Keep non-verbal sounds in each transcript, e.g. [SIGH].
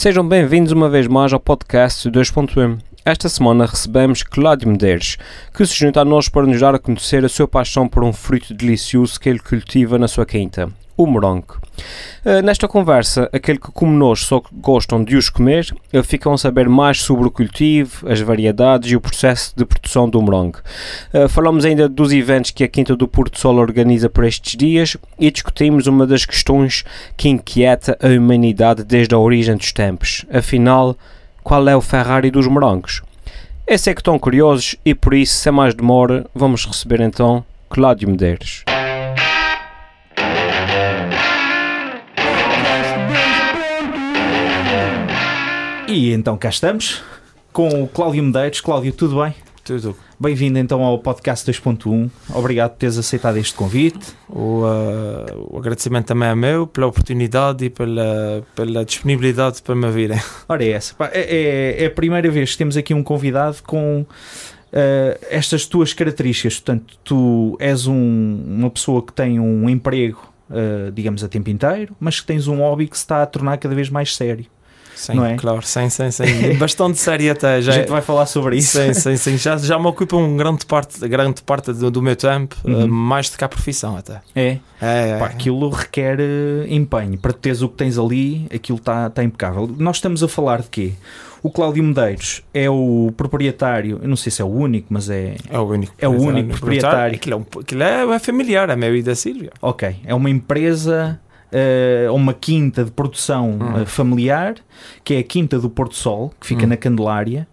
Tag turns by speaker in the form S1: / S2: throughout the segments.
S1: Sejam bem-vindos uma vez mais ao podcast 2.1. Esta semana recebemos Cláudio Medeiros, que se junta a nós para nos dar a conhecer a sua paixão por um fruto delicioso que ele cultiva na sua quinta, o morango. Uh, nesta conversa, aquele que como nós só gostam de os comer, uh, ficam a saber mais sobre o cultivo, as variedades e o processo de produção do morango. Uh, falamos ainda dos eventos que a Quinta do Porto Sol organiza por estes dias e discutimos uma das questões que inquieta a humanidade desde a origem dos tempos. Afinal, qual é o Ferrari dos morangos? Esse é que estão curiosos e por isso, sem mais demora, vamos receber então Cláudio Medeiros.
S2: E então cá estamos com o Cláudio Medeiros. Cláudio, tudo bem?
S3: Tudo.
S2: Bem-vindo então ao podcast 2.1. Obrigado por teres aceitado este convite.
S3: O, uh, o agradecimento também é meu pela oportunidade e pela, pela disponibilidade para me virem. [LAUGHS]
S2: Ora, é essa. É, é, é, a primeira vez que temos aqui um convidado com uh, estas tuas características. Portanto, tu és um, uma pessoa que tem um emprego, uh, digamos, a tempo inteiro, mas que tens um hobby que se está a tornar cada vez mais sério.
S3: Sim, não é? claro, sim, sim, sim. [LAUGHS] Bastante sério até. Já,
S2: a gente vai falar sobre isso.
S3: Sim, sim, sim. Já, já me ocupa um grande parte, grande parte do, do meu tempo, uhum. uh, mais do que a profissão até.
S2: É? É, é. Pá, aquilo requer uh, empenho. Para teres o que tens ali, aquilo está tá impecável. Nós estamos a falar de quê? O Cláudio Medeiros é o proprietário, eu não sei se é o único, mas é.
S3: É o único.
S2: É o único proprietário.
S3: Aquilo é, um, aquilo é, é familiar, é meu e da Sílvia.
S2: Ok. É uma empresa uh, uma quinta de produção uh, familiar, que é a Quinta do Porto Sol, que fica hum. na Candelária.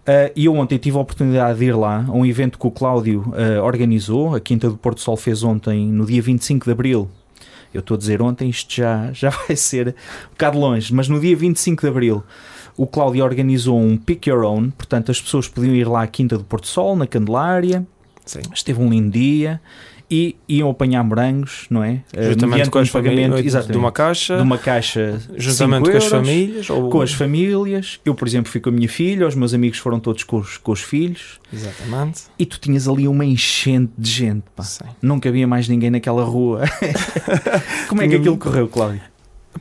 S2: Uh, e eu ontem tive a oportunidade de ir lá a um evento que o Cláudio organizou. A Quinta do Porto Sol fez ontem, no dia 25 de Abril. Eu estou a dizer ontem, isto já, [LAUGHS] já vai ser um bocado longe, mas no dia 25 de Abril o Cláudio organizou um Pick Your Own, portanto as pessoas podiam ir lá à Quinta do Porto Sol, na Candelária. Sim. Esteve um lindo dia e iam apanhar morangos, não é?
S3: Eh, juntamente com os pagamentos de uma caixa,
S2: de uma caixa
S3: juntamente com euros, as famílias, ou...
S2: com as famílias. Eu, por exemplo, fui com a minha filha, os meus amigos foram todos com os, com os filhos.
S3: Exatamente.
S2: E tu tinhas ali uma enchente de gente, pá. Sim. Não cabia mais ninguém naquela rua. [LAUGHS] Como é que aquilo correu, Cláudio?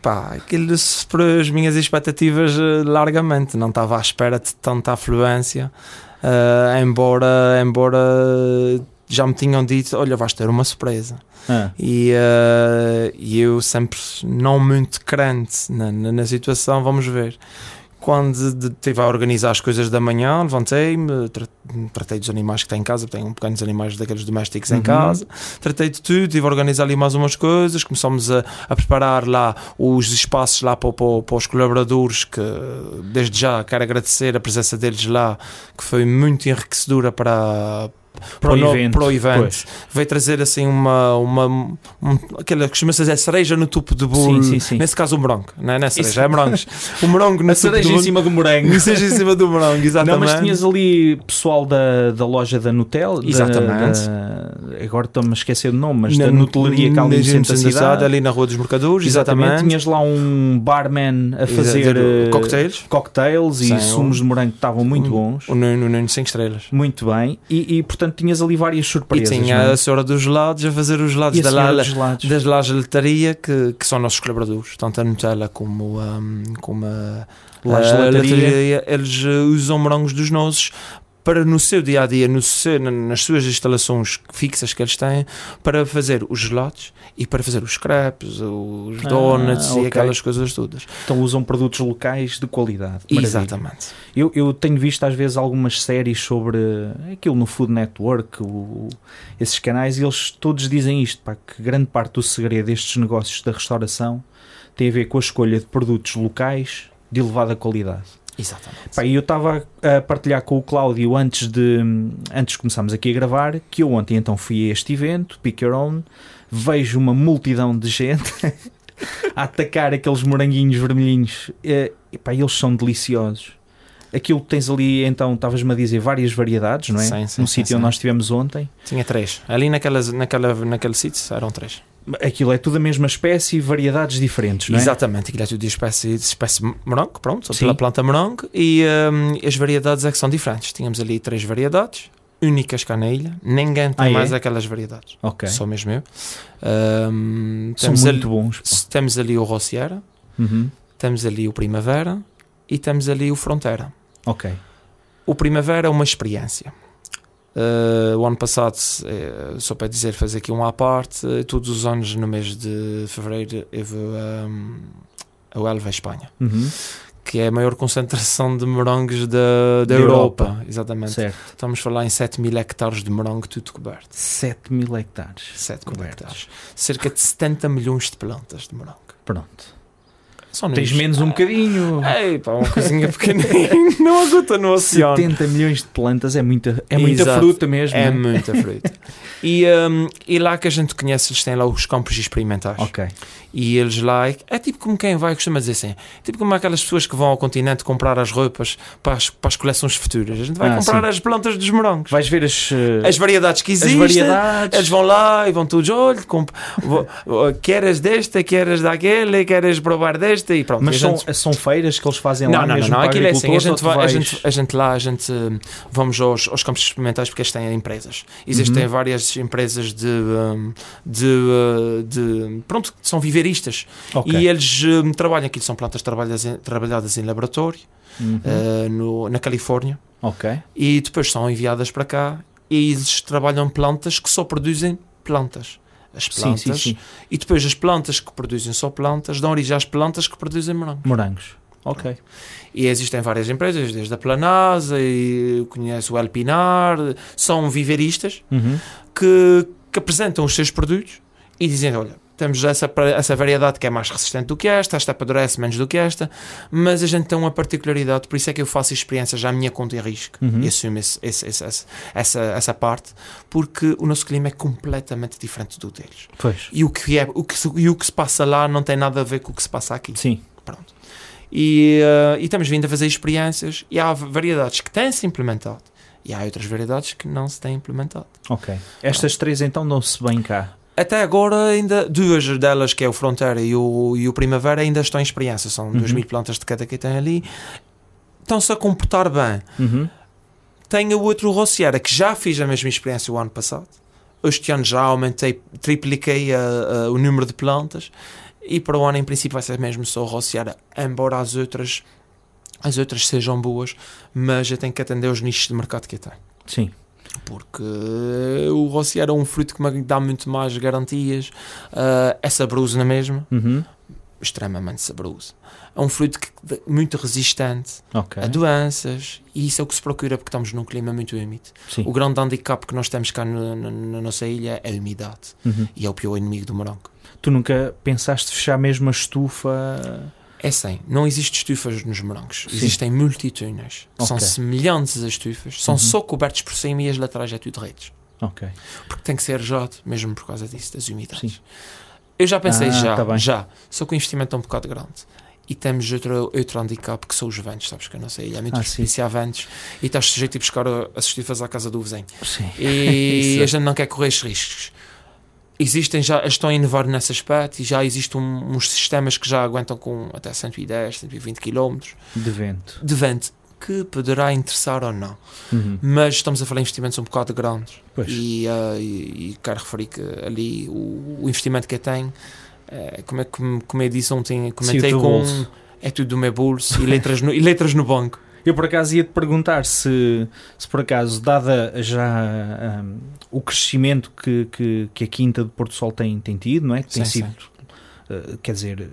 S3: Pá, aquilo superou as minhas expectativas eh, largamente. Não estava à espera de tanta afluência. Uh, embora, embora já me tinham dito: Olha, vais ter uma surpresa. Ah. E, uh, e eu sempre não muito crente na, na, na situação, vamos ver. Quando estive a organizar as coisas da manhã, levantei-me, tratei dos animais que tem em casa, tenho pequenos animais daqueles domésticos uhum. em casa, tratei de tudo, estive a organizar ali mais umas coisas, começámos a, a preparar lá os espaços lá para, para, para, os colaboradores, que desde já quero agradecer a presença deles lá, que foi muito enriquecedora para,
S2: para, o evento.
S3: Evento. Veio trazer assim uma. uma um, aquela que costuma ser cereja no topo do bolo. Sim, sim, sim. Nesse caso, o morango. Não é, não é cereja, Isso. é morangos. O [LAUGHS] morango
S2: no [LAUGHS] A cereja em cima do morango.
S3: A cereja em cima do morango, exatamente.
S2: Não, mas tinhas ali pessoal da, da loja da Nutella.
S3: Exatamente.
S2: Da, agora estou-me a esquecer o nome, mas na, da Nutelaria que ali
S3: no cidade. Ali na Rua dos Mercadores, exatamente. exatamente.
S2: Tinhas lá um barman a fazer uh,
S3: cocktails,
S2: cocktails e sumos de morango que estavam muito
S3: um,
S2: bons.
S3: O Nuno 5 estrelas.
S2: Muito bem. E, e portanto tinhas ali várias surpresas.
S3: E tinha
S2: é?
S3: a senhora dos gelados a fazer os gelados da Lala, das lá gelataria que, que são nossos colaboradores, tanto a Nutella como, um, como a,
S2: a gelataria.
S3: Eles usam morangos dos nossos para no seu dia a dia, no seu, nas suas instalações fixas que eles têm, para fazer os gelados e para fazer os crepes, os ah, donuts okay. e aquelas coisas todas.
S2: Então usam produtos locais de qualidade.
S3: Exatamente.
S2: Eu, eu tenho visto às vezes algumas séries sobre aquilo no Food Network, o, esses canais, e eles todos dizem isto, pá, que grande parte do segredo destes negócios da restauração tem a ver com a escolha de produtos locais de elevada qualidade.
S3: Exatamente.
S2: Pá, e eu estava a partilhar com o Cláudio antes de, antes de começarmos aqui a gravar que eu ontem então fui a este evento, Pick Your Own, vejo uma multidão de gente [LAUGHS] a atacar aqueles moranguinhos vermelhinhos e, pá, eles são deliciosos. Aquilo que tens ali, então, estavas-me a dizer várias variedades, não é?
S3: Sim, sim,
S2: no sítio onde nós estivemos ontem.
S3: Tinha três. Ali naquelas, naquela, naquele sítio eram três.
S2: Aquilo é tudo a mesma espécie e variedades diferentes, não é?
S3: Exatamente, aquilo é tudo de espécie, de espécie morango, pronto, pela planta morango, e um, as variedades é que são diferentes. Tínhamos ali três variedades, únicas cá na ilha, ninguém tem ah, mais é? aquelas variedades.
S2: Ok.
S3: Só mesmo eu.
S2: Um, são muito
S3: ali,
S2: bons.
S3: Temos ali o Rossiera,
S2: uhum.
S3: temos ali o Primavera e temos ali o Fronteira.
S2: Ok.
S3: O Primavera é uma experiência. Uh, o ano passado, eh, só para dizer, fazer aqui um à parte, todos os anos no mês de fevereiro eu vou um, ao Elva, Espanha,
S2: Uhum.
S3: que é a maior concentração de morangos da, da Europa.
S2: Europa.
S3: Exatamente.
S2: Certo.
S3: Estamos a falar em 7 mil hectares de morango tudo coberto.
S2: 7 mil hectares.
S3: 7 mil hectares. Cerca de 70 milhões de plantas de morango.
S2: Pronto.
S3: São
S2: Tens menos um bocadinho.
S3: Ei, pá, uma coisinha pequenina. [LAUGHS] não aguenta no oceano.
S2: 70 milhões de plantas é muita, é muita
S3: Exato.
S2: fruta mesmo.
S3: É
S2: né?
S3: muita fruta. [LAUGHS] e, um, e lá que a gente conhece, eles têm lá os campos experimentais.
S2: Ok.
S3: E eles lá, é tipo como quem vai, costuma dizer assim, tipo como aquelas pessoas que vão ao continente comprar as roupas para as, para as coleções futuras. A gente vai
S2: Ah,
S3: comprar
S2: sim.
S3: as plantas dos morangos.
S2: Vais ver as, eh,
S3: As variedades que
S2: as
S3: existem.
S2: variedades.
S3: Eles vão lá e vão todos, olha, comp- queres desta, queres daquele, queres provar desta pronto.
S2: Mas
S3: a
S2: são,
S3: gente-
S2: são feiras que eles fazem
S3: não,
S2: lá
S3: não, não,
S2: mesmo
S3: não,
S2: para
S3: aquilo é assim, a gente, vai, a,
S2: vais-
S3: gente, a gente lá, a gente hum, vamos aos, aos campos experimentais porque eles têm empresas. Existem
S2: Uhum.
S3: várias empresas de, hum, de, uh, de- pronto, são viveristas
S2: Ok.
S3: e eles hum, trabalham, aquilo são plantas trabalhadas em, trabalhadas em laboratório
S2: Uhum.
S3: uh, no, na Califórnia
S2: Ok.
S3: e depois são enviadas para cá e eles trabalham plantas que só produzem plantas. As
S2: Sim,
S3: plantas
S2: sim, sim.
S3: e depois as plantas que produzem só plantas dão origem às plantas que produzem morango.
S2: Morangos. Ok.
S3: E existem várias empresas, desde a Planasa, e conheço o El Pinar, são viveristas
S2: Uhum.
S3: que, que apresentam os seus produtos e dizem: olha, temos essa, essa variedade que é mais resistente do que esta, esta apodrece menos do que esta, mas a gente tem uma particularidade, por isso é que eu faço experiências à minha conta e risco
S2: Uhum.
S3: e assumo esse- esse- esse- essa, essa parte, porque o nosso clima é completamente diferente do deles.
S2: Pois.
S3: E o que, é, o que, se- e o que se passa lá não tem nada a ver com o que se passa aqui.
S2: Sim.
S3: Pronto. E, eh, e estamos vindo a fazer experiências e há variedades que têm-se implementado e há outras variedades que não se têm implementado.
S2: Ok. Estas três então dão-se bem cá.
S3: Até agora, ainda duas delas, que é o Fronteira e o, e o Primavera, ainda estão em experiência. São duas
S2: Uhum.
S3: mil plantas de cada que tem ali. Estão-se a comportar bem.
S2: Uhum.
S3: Tenho o outro Rossiera, que já fiz a mesma experiência o ano passado. Este ano já aumentei, tripliquei a- a- o número de plantas. E para o ano, em princípio, vai ser mesmo só o Rossiera. Embora as outras, as outras sejam boas, mas eu tenho que atender os nichos de mercado que eu tenho.
S2: Sim.
S3: Porque o Rossiera é um fruto que me dá muito mais garantias. Ah, é saboroso na mesma,
S2: Uhum.
S3: extremamente saboroso. É um fruto que, muito resistente
S2: Ok.
S3: a doenças e isso é o que se procura porque estamos num clima muito úmido.
S2: Sim.
S3: O grande handicap que nós temos cá no- no- na nossa ilha é a umidade
S2: Uhum.
S3: e é o pior inimigo do morango.
S2: Tu nunca pensaste fechar mesmo a estufa?
S3: É assim, não existe estufas nos morangos,
S2: Sim.
S3: existem multitúneis. São
S2: Ok.
S3: semelhantes a estufas, são
S2: Uhum.
S3: só cobertos por cima e as laterais é tudo redes.
S2: Ok.
S3: Porque tem que ser arejado, mesmo por causa disso, das umidades.
S2: Sim.
S3: Eu já pensei
S2: Ah,
S3: já,
S2: tá
S3: já, só que o investimento é um bocado grande. E temos outro, outro handicap que são os ventos, sabes que a nossa ilha é muito
S2: Ah,
S3: a ventos e estás sujeito a buscar as estufas à casa do vizinho.
S2: Sim.
S3: E [LAUGHS] a gente não quer correr esses riscos. Existem já, estão a inovar nesse aspecto e já existem uns sistemas que já aguentam com até 110, 120 km
S2: De vento.
S3: de vento, que poderá interessar ou não.
S2: Uhum.
S3: Mas estamos a falar em investimentos um bocado grandes e, ah, e, e quero referir que ali o, o investimento que eu tenho, eh, como, é, como, como eu disse ontem, comentei com.
S2: bolso.
S3: É tudo do meu bolso e letras no, e letras no banco.
S2: Eu por acaso ia te perguntar se, se por acaso, dada já hum, o crescimento que, que, que a Quinta de Porto Sol tem, tem tido, não é? Que tem
S3: Sim,
S2: sido, uh, quer dizer,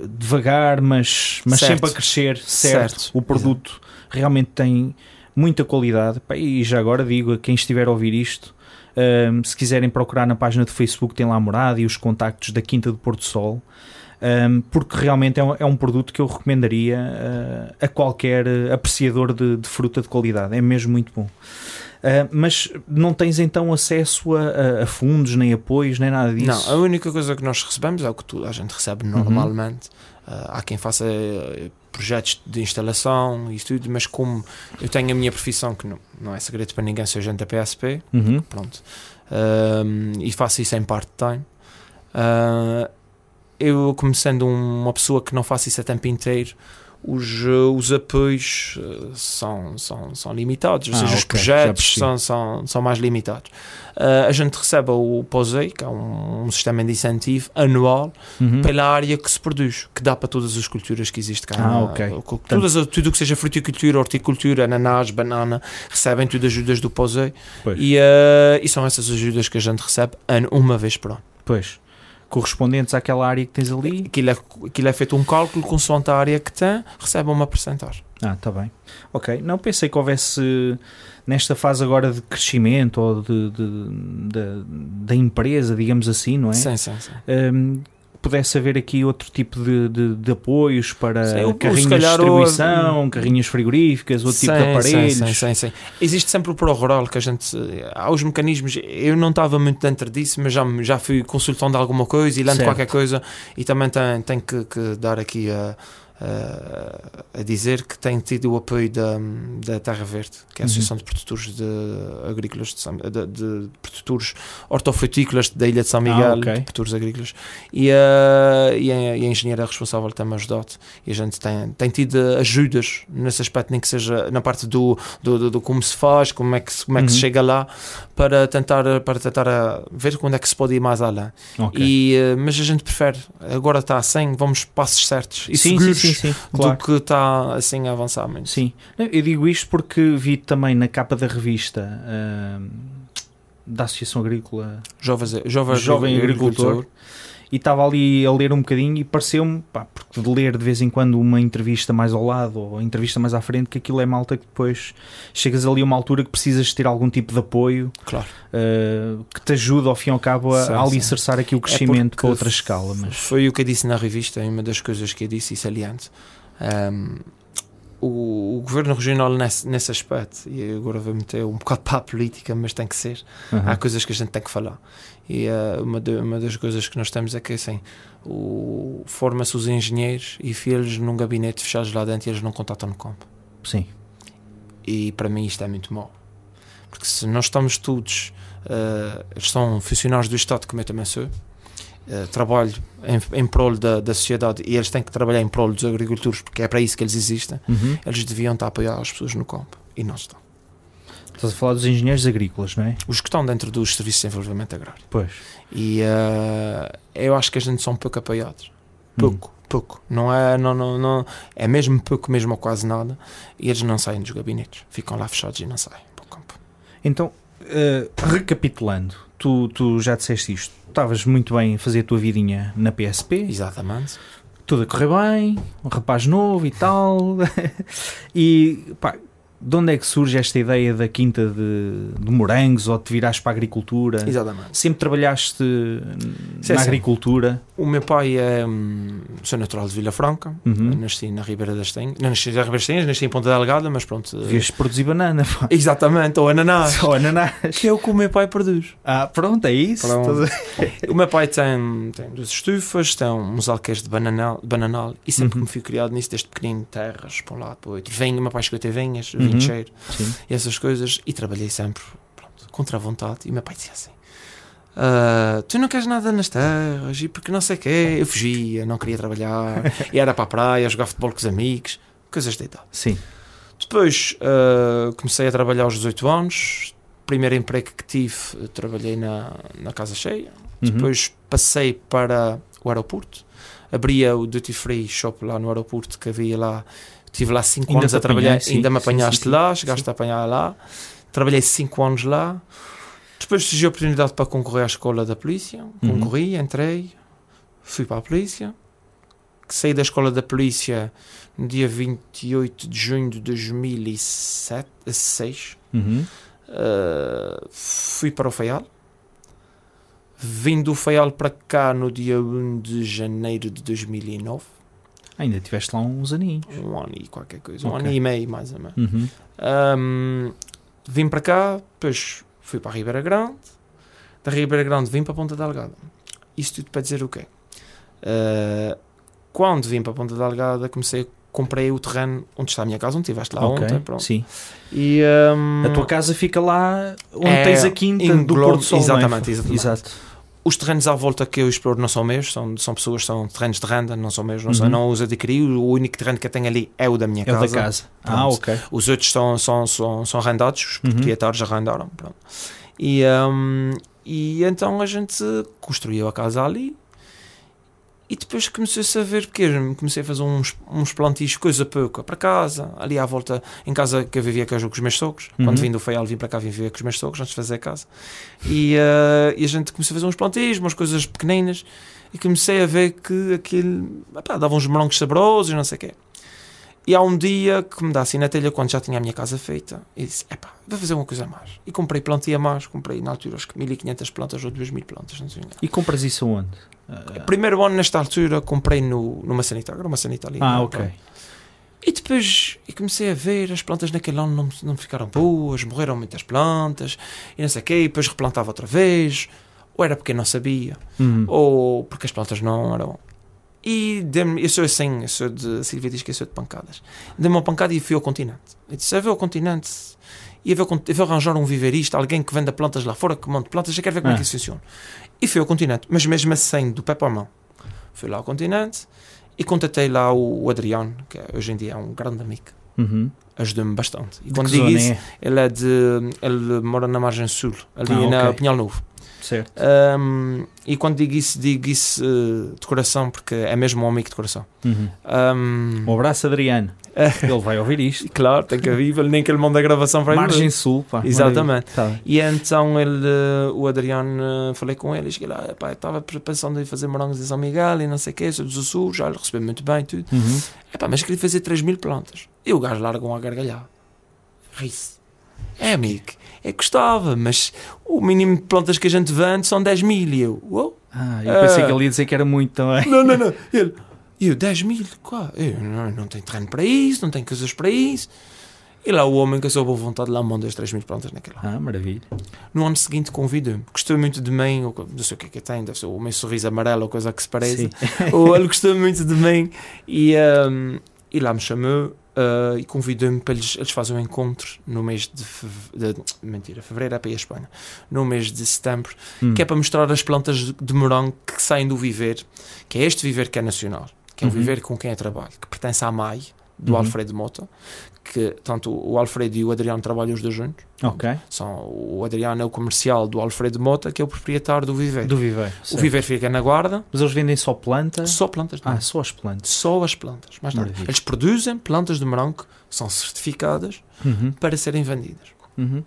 S2: devagar, mas, mas
S3: Certo.
S2: sempre a crescer, certo?
S3: Certo.
S2: O produto realmente tem muita qualidade. E já agora digo a quem estiver a ouvir isto, hum, se quiserem procurar na página do Facebook, tem lá a morada e os contactos da Quinta de Porto Sol. Um, porque realmente é um, é um produto que eu recomendaria uh, a qualquer uh, apreciador de, de fruta de qualidade, é mesmo muito bom. Uh, mas não tens então acesso a, a- fundos, nem apoios, nem nada disso?
S3: Não, a única coisa que nós recebemos é o que tu, a gente recebe normalmente. Ah, há quem faça eh, projetos de instalação e tudo, mas como eu tenho a minha profissão, que não, não é segredo para ninguém, sou agente da PSP,
S2: Uhum.
S3: pronto, Ahm, e faço isso em part-time. Ah, eu, como sendo um- uma pessoa que não faço isso a tempo inteiro, os, uh, os apoios uh, são, são, são limitados, ou
S2: Ah,
S3: seja, os
S2: ok, já
S3: projetos são, são, são mais limitados. Uh, a gente recebe o POSEI, que é um, um sistema de incentivo anual,
S2: Uhum.
S3: pela área que se produz, que dá para todas as culturas que existem cá.
S2: Ah,
S3: na-
S2: ok.
S3: co- Todas, tudo o que seja fruticultura, horticultura, ananás, banana, recebem tudo ajudas do POSEI e, uh, e são essas ajudas que a gente recebe ano, uma vez por ano.
S2: Pois. Correspondentes àquela área que tens ali.
S3: Aquilo é, aquilo é feito um cálculo consoante a área que tem, recebe uma porcentagem.
S2: Ah, está bem. Ok. Não pensei que houvesse nesta fase agora de crescimento ou de, de- da- da empresa, digamos assim, não é?
S3: Sim, sim, sim.
S2: Hum, pudesse haver aqui outro tipo de, de, de apoios para
S3: Sim,
S2: carrinhas de distribuição, carrinhas frigoríficas, outro tipo de
S3: Sim,
S2: aparelhos.
S3: Sim, sim, sim. Existe sempre o pró-rural que a gente. Há os mecanismos. Eu não estava muito dentro disso, mas já, já fui consultando alguma coisa e lendo
S2: Certo.
S3: qualquer coisa. E também tenho, que, que dar aqui a, a, a dizer que tem tido o apoio da, da Terra Verde, que é a
S2: Uhum.
S3: Associação de Produtores de Agrícolas de, São- de, de produtores hortofrutícolas da Ilha de São Miguel,
S2: Ah, ok.
S3: de produtores agrícolas. E, a, e, a, e a engenheira responsável tem-me ajudado. E a gente tem, tem tido ajudas nesse aspecto, nem que seja na parte do, do, do, do como se faz, como é que, se- como é que se
S2: Uhum.
S3: chega lá, para tentar, para tentar ah, ver quando é que se pode ir mais além.
S2: Ok.
S3: E, eh, mas a gente prefere, agora está assim, vamos passos certos e
S2: sim,
S3: seguros
S2: sim, sim, sim, claro.
S3: do que está assim a avançar muito.
S2: Sim, eu digo isto porque vi também na capa da revista hum, da Associação Agrícola
S3: Jovem, jovem,
S2: Jovem agricultor. E estava ali a ler um bocadinho e pareceu-me, pá, porque de ler de vez em quando uma entrevista mais ao lado ou entrevista mais à frente, que aquilo é malta que depois chegas ali a uma altura que precisas ter algum tipo de apoio
S3: Claro.
S2: uh, que te ajude ao fim e ao cabo a,
S3: Sim,
S2: a
S3: sim.
S2: alicerçar aqui o crescimento
S3: porque
S2: para outra escala. Mas
S3: Foi o que eu disse na revista, e uma das coisas que eu disse e saliente. Um, o, o governo regional nesse, nesse aspecto, e agora vou meter um bocado para a política, mas tem que ser,
S2: Uhum.
S3: há coisas que a gente tem que falar. E uh, uma, de- uma das coisas que nós temos é que assim, forma-se os engenheiros e filhos num gabinete fechados lá dentro e eles não contatam no campo.
S2: sim,
S3: E para mim isto é muito mau. Porque se nós estamos todos, uh, eles são funcionários do Estado, como eu também sou, uh, trabalho em, em prol da, da sociedade e eles têm que trabalhar em prol dos agricultores, porque é para isso que eles existem,
S2: Uhum.
S3: eles deviam estar a apoiar as pessoas no campo. E não estão.
S2: estás a falar dos engenheiros agrícolas, não é?
S3: Os que estão dentro dos serviços de desenvolvimento agrário.
S2: Pois.
S3: E uh, eu acho que a gente são pouco apoiados. Pouco, pouco. Não é, não, não, não, é mesmo pouco, mesmo ou quase nada. E eles não saem dos gabinetes. Ficam lá fechados e não saem para o campo.
S2: Então, eh, recapitulando, tu, tu já disseste isto, estavas muito bem a fazer a tua vidinha na PSP,
S3: Exatamente.
S2: tudo a correr bem, um rapaz novo e tal. [LAUGHS] e pá, de onde é que surge esta ideia da quinta de, de morangos ou de te virares para a agricultura?
S3: Exatamente.
S2: Sempre trabalhaste
S3: Sim,
S2: na agricultura?
S3: O meu pai é. hum, sou natural de Vila Franca.
S2: Uhum.
S3: Nasci na Ribeira das Tenhas. Não nasci na Ribeira das Tenhas, nasci em Ponta Delgada, mas pronto. eh,
S2: Devias produzir banana, pá. [LAUGHS]
S3: Exatamente, ou ananás.
S2: Só ananás.
S3: Que é o que o meu pai produz.
S2: Ah, pronto, é isso.
S3: Pronto. [LAUGHS] O meu pai tem, tem duas estufas, tem uns alqueires de bananal, bananal e sempre
S2: Uhum.
S3: me fui criado nisso, desde pequenino, terras, para um lado, para o outro. Vinho, o meu pai chegou a ter vinhas,
S2: Uhum. Sim.
S3: e essas coisas, e trabalhei sempre pronto, contra a vontade. E o meu pai dizia assim: "Ah, Tu não queres nada nas terras, e porque não sei o quê. Eu fugia, não queria trabalhar, [LAUGHS] e era para a praia, jogar futebol com os amigos, coisas de idade.
S2: Sim.
S3: Depois ah, comecei a trabalhar aos 18 anos. Primeiro emprego que tive, trabalhei na, na Casa Cheia.
S2: Uhum.
S3: Depois passei para o aeroporto. Abria o Duty Free Shop lá no aeroporto que havia lá. Estive lá 5
S2: Ainda
S3: anos
S2: te
S3: a trabalhar.
S2: apanhei, sim,
S3: Ainda me apanhaste
S2: sim, sim.
S3: lá, chegaste a apanhar lá. Trabalhei 5 anos lá. Depois surgiu a oportunidade para concorrer à escola da polícia.
S2: Uhum.
S3: Concorri, entrei, fui para a polícia. Saí da escola da polícia no dia 28 de junho de 2006.
S2: Uhum.
S3: Uh, fui para o Faial. Vim do Faial para cá no dia 1 de janeiro de 2009.
S2: Ainda tiveste lá uns aninhos.
S3: Um ano e qualquer coisa. Um
S2: Ok.
S3: ano e meio, mais ou menos.
S2: Uhum.
S3: Um, vim para cá, depois fui para a Ribeira Grande. Da Ribeira Grande vim para a Ponta Delgada. Isto tudo para dizer o quê? Uh, quando vim para a Ponta Delgada, comecei a comprei o terreno onde está a minha casa, onde estiveste lá
S2: Ok,
S3: ontem. Pronto.
S2: Sim.
S3: E, um,
S2: A tua casa fica lá onde
S3: É,
S2: tens a quinta do
S3: engloba-
S2: Porto Sol. é?
S3: exatamente, exatamente.
S2: Exato.
S3: Os terrenos à volta que eu exploro não são meus, são, são pessoas, são terrenos de renda, não são meus, não, são,
S2: Uhum.
S3: não os adquiri. O único terreno que eu tenho ali é o da minha
S2: É o
S3: casa.
S2: da casa. Ah,
S3: Pronto.
S2: ok.
S3: Os outros são, são, são, são arrendados, os
S2: Uhum.
S3: proprietários arrendaram. Pronto. E, hum, e então a gente construiu a casa ali. E depois comecei a ver, porque eu comecei a fazer uns, uns plantios, coisa pouca, para casa, ali à volta, em casa que eu vivia com os meus sogros.
S2: Uhum.
S3: Quando vim do Feial, vim para cá, vim viver com os meus sogros, antes de fazer a casa. E, eh, e a gente começou a fazer uns plantios, umas coisas pequeninas, e comecei a ver que aquilo epá, dava uns morangos saborosos e não sei o quê. E há um dia que me dá assim na telha, quando já tinha a minha casa feita, e disse: epá, vou fazer uma coisa a mais. E comprei plantia a mais, comprei na altura acho que 1500 plantas ou 2000 plantas, não sei engano.
S2: E compras isso aonde? Ah,
S3: Primeiro ano, nesta altura, comprei no, numa sanita, agora uma sanita ali.
S2: Ah,
S3: não,
S2: ok.
S3: pronto. E depois e comecei a ver as plantas naquele ano não, não ficaram boas, morreram muitas plantas, e não sei o quê, e depois replantava outra vez, ou era porque não sabia,
S2: Hum.
S3: ou porque as plantas não eram. E dei-me- eu sou assim, eu sou de. A Silvia diz que eu sou de pancadas. Dei-me uma pancada e fui ao continente. Eu disse: Eu vou ao continente e eu vou, eu vou arranjar um viverista, alguém que venda plantas lá fora, que monte plantas, eu quero ver como é
S2: Ah.
S3: que isso funciona. E fui ao continente, mas mesmo assim, do pé para a mão. Fui lá ao continente e contatei lá o, o Adriano, que é- hoje em dia é um grande amigo.
S2: Uhum.
S3: Ajudou-me bastante. E
S2: De
S3: quando digo isso,
S2: é?
S3: ele é de. Ele mora na margem sul, ali
S2: Ah,
S3: na
S2: ok.
S3: Pinhal Novo.
S2: Certo.
S3: Um, e quando digo isso, digo isso uh, de coração, porque é mesmo um amigo de coração.
S2: Uhum.
S3: Um,
S2: Um abraço, Adriano. [LAUGHS] Ele vai ouvir isto.
S3: claro, tem que ouvir, nem que ele manda a gravação para ele.
S2: Margem Sul, pá.
S3: Exatamente.
S2: Tá.
S3: E então ele, uh, o Adriano, uh, falei com ele, cheguei lá, "Epá, eu estava pensando em fazer morangos em São Miguel e não sei o que, sou do Sul, já ele recebeu muito bem tudo.
S2: Uhum.
S3: Epá, mas queria fazer 3 mil plantas. E o gajo largou a gargalhar. Ri-se. É, amigo, é que gostava, mas o mínimo de plantas que a gente vende são 10 mil. E eu, uou,
S2: Ah, eu pensei
S3: Ah.
S2: que ele ia dizer que era muito também.
S3: Não, não, não. Ele, e eu, 10 mil? Qual? Eu não, não tenho terreno para isso, não tenho coisas para isso. E lá o homem que sou boa vontade lá mandou as 3 mil plantas naquela.
S2: Ah, maravilha.
S3: No ano seguinte convidou-me. Gostou muito de mim, ou, não sei o que é que tem, deve ser o meu sorriso amarelo ou coisa que se pareça.
S2: Sim.
S3: ou ele gostou muito de mim e, um, e lá me chamou uh, e convidou-me para eles, eles fazem um encontro no mês de, de mentira, fevereiro é para ir à Espanha, no mês de setembro,
S2: Hum.
S3: que é para mostrar as plantas de- de morango que saem do viver, que é este viver que é nacional, que é o
S2: Uhum.
S3: viver com quem eu trabalho, que pertence à MAI, do
S2: Uhum.
S3: Alfredo Mota, que tanto o Alfredo e o Adriano trabalham os dois juntos.
S2: Ok.
S3: São, o Adriano é o comercial do Alfredo Mota, que é o proprietário do viver.
S2: Do viver.
S3: o viver fica na guarda,
S2: Mas eles vendem só planta?
S3: só plantas
S2: Ah, só as plantas.
S3: Só as plantas, mais.
S2: Maravilha.
S3: Eles produzem plantas de morango, são certificadas
S2: Uhum.
S3: para serem vendidas.
S2: Uhum.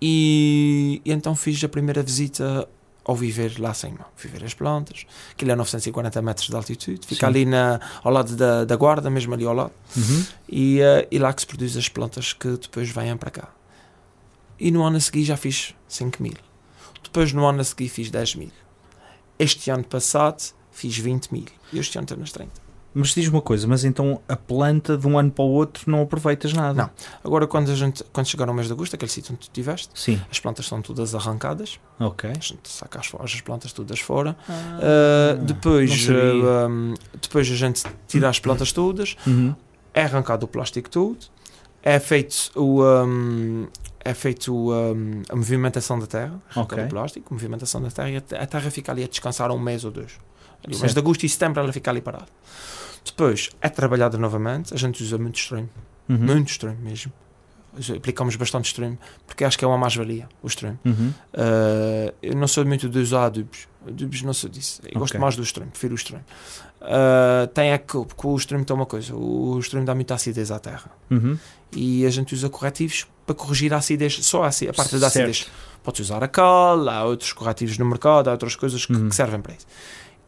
S3: E, e então fiz a primeira visita ao viver lá acima, viver as plantas, aquilo é 940 metros de altitude, fica
S2: Sim.
S3: ali na, ao lado da, da guarda, mesmo ali ao lado,
S2: Uhum.
S3: e, eh, e lá que se produz as plantas que depois vêm para cá. E no ano a seguir já fiz 5 mil. Depois no ano a seguir fiz 10 mil. Este ano passado fiz 20 mil. E este ano estou nas 30.
S2: Mas diz uma coisa, mas então a planta de um ano para o outro não aproveitas nada?
S3: Não. Agora, quando, a gente, quando chegar ao mês de agosto, aquele sítio onde tu estiveste,
S2: Sim,
S3: as plantas são todas arrancadas,
S2: ok.
S3: a gente saca as, as plantas todas fora.
S2: Ah,
S3: Uh, depois, uh, um, depois a gente tira as plantas todas,
S2: Uhum.
S3: é arrancado o plástico todo, é feito, o, um, é feito um, a movimentação da terra, arrancado
S2: Ok.
S3: o plástico, a movimentação da terra, e a terra fica ali a descansar um mês ou dois. Ali,
S2: Certo.
S3: de agosto e setembro ela fica ali parada. Depois é trabalhada novamente, a gente usa muito stream,
S2: Uhum.
S3: muito stream mesmo. Aplicamos bastante stream, porque acho que é uma mais-valia, o stream.
S2: Uhum.
S3: Uh, eu não sou muito de usar adubos. Adubos não sou disso. Eu gosto
S2: Ok.
S3: mais do stream, prefiro o stream. Uh, tem é que, porque o stream tem uma coisa: o stream dá muita acidez à terra.
S2: Uhum.
S3: E a gente usa corretivos para corrigir a acidez, só a, a parte da acidez. Podes usar a cal, há outros corretivos no mercado, há outras coisas que,
S2: Uhum.
S3: que servem para isso.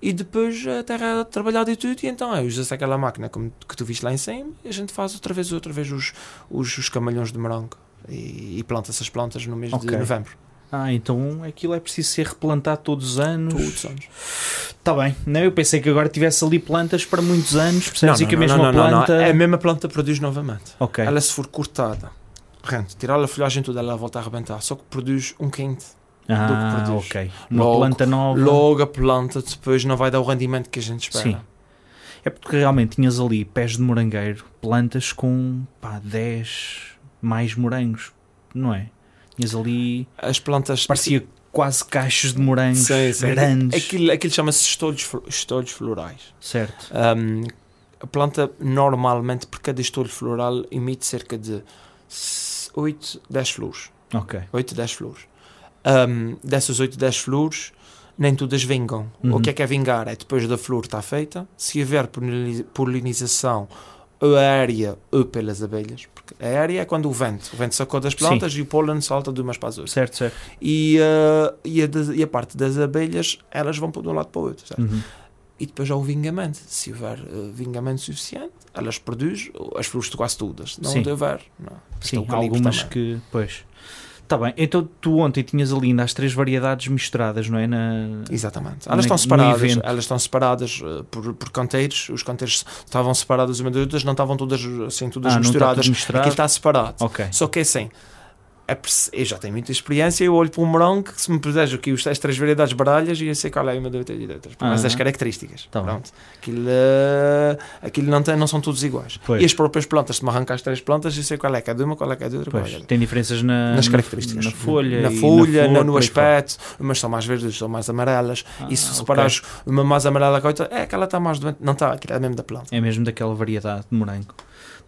S3: E depois a terra é trabalhada e tudo, e então é, usa-se aquela máquina como, que tu viste lá em cima e a gente faz outra vez, outra vez os, os, os camalhões de morango e, e planta essas plantas no mês
S2: Ok.
S3: de novembro.
S2: Ah, então aquilo é preciso ser replantado todos os anos.
S3: Todos os anos.
S2: Está bem. Não, eu pensei que agora tivesse ali plantas para muitos anos, percebes? e que a mesma
S3: não, não,
S2: planta.
S3: não. É a mesma planta produz novamente.
S2: Ok.
S3: Ela, se for cortada, rente, tirar a folhagem toda, ela volta a arrebentar. Só que produz um quente.
S2: Ah,
S3: do que produz.
S2: ok. Uma
S3: Logo-
S2: planta nova.
S3: Logo a planta depois não vai dar o rendimento que a gente espera.
S2: Sim. É porque realmente tinhas ali pés de morangueiro, plantas com pá, 10 mais morangos, não é? Tinhas ali.
S3: As plantas.
S2: Parecia quase cachos de morangos
S3: Sim, sim.
S2: grandes.
S3: Aquilo, aquilo chama-se estolhos, estolhos florais.
S2: Certo.
S3: Um, a planta, normalmente, por cada estolho floral, emite cerca de 8, 10 flores.
S2: Ok.
S3: 8, 10 flores. Um, dessas 8, 10 flores, nem todas vingam.
S2: Uhum.
S3: O que é que é vingar? É depois da flor estar feita, se houver polini- polinização aérea ou pelas abelhas, porque a aérea é quando o vento, o vento sacou das plantas e o pólen salta de umas para as outras.
S2: Certo, certo.
S3: E, uh, e, a e a parte das abelhas, elas vão para de um lado para o outro. certo?
S2: Uhum.
S3: E depois há o vingamento. Se houver uh, vingamento suficiente, elas produzem as flores de quase todas. Não
S2: Sim.
S3: de houver. Não.
S2: Sim,
S3: Eucalipto
S2: algumas
S3: também.
S2: que. Pois. Está bem. Então tu ontem tinhas ali ainda as três variedades misturadas, não é? Na...
S3: Exatamente. Elas estão
S2: no
S3: separadas, elas estão separadas uh, por, por canteiros. Os canteiros estavam separados uma das outras, não estavam todas assim, todas
S2: Ah, está
S3: misturadas.
S2: misturado?
S3: Aquilo está separado.
S2: Ok.
S3: Só que é assim. É eu já tenho muita experiência. Eu olho para um morango que se me puseres aqui as três variedades baralhas e eu sei qual é uma da outra e da outra. Mas
S2: Ah.
S3: as características.
S2: Tá.
S3: Pronto. Aquilo, uh, aquilo não, tem, não são todos iguais.
S2: Pois.
S3: E as próprias plantas, se me arrancar as três plantas, eu sei qual é que é de uma, qual é que é de outra. é que é
S2: Pois.
S3: de
S2: Tem diferenças na,
S3: nas
S2: na-
S3: características.
S2: Na folha.
S3: na folha,
S2: flor,
S3: no, aspecto, umas são mais verdes, são mais amarelas.
S2: Ah,
S3: e se
S2: ok.
S3: reparares uma mais amarela que a outra, é aquela está mais doente. Não está, aquilo é mesmo da planta.
S2: É mesmo daquela variedade de morango.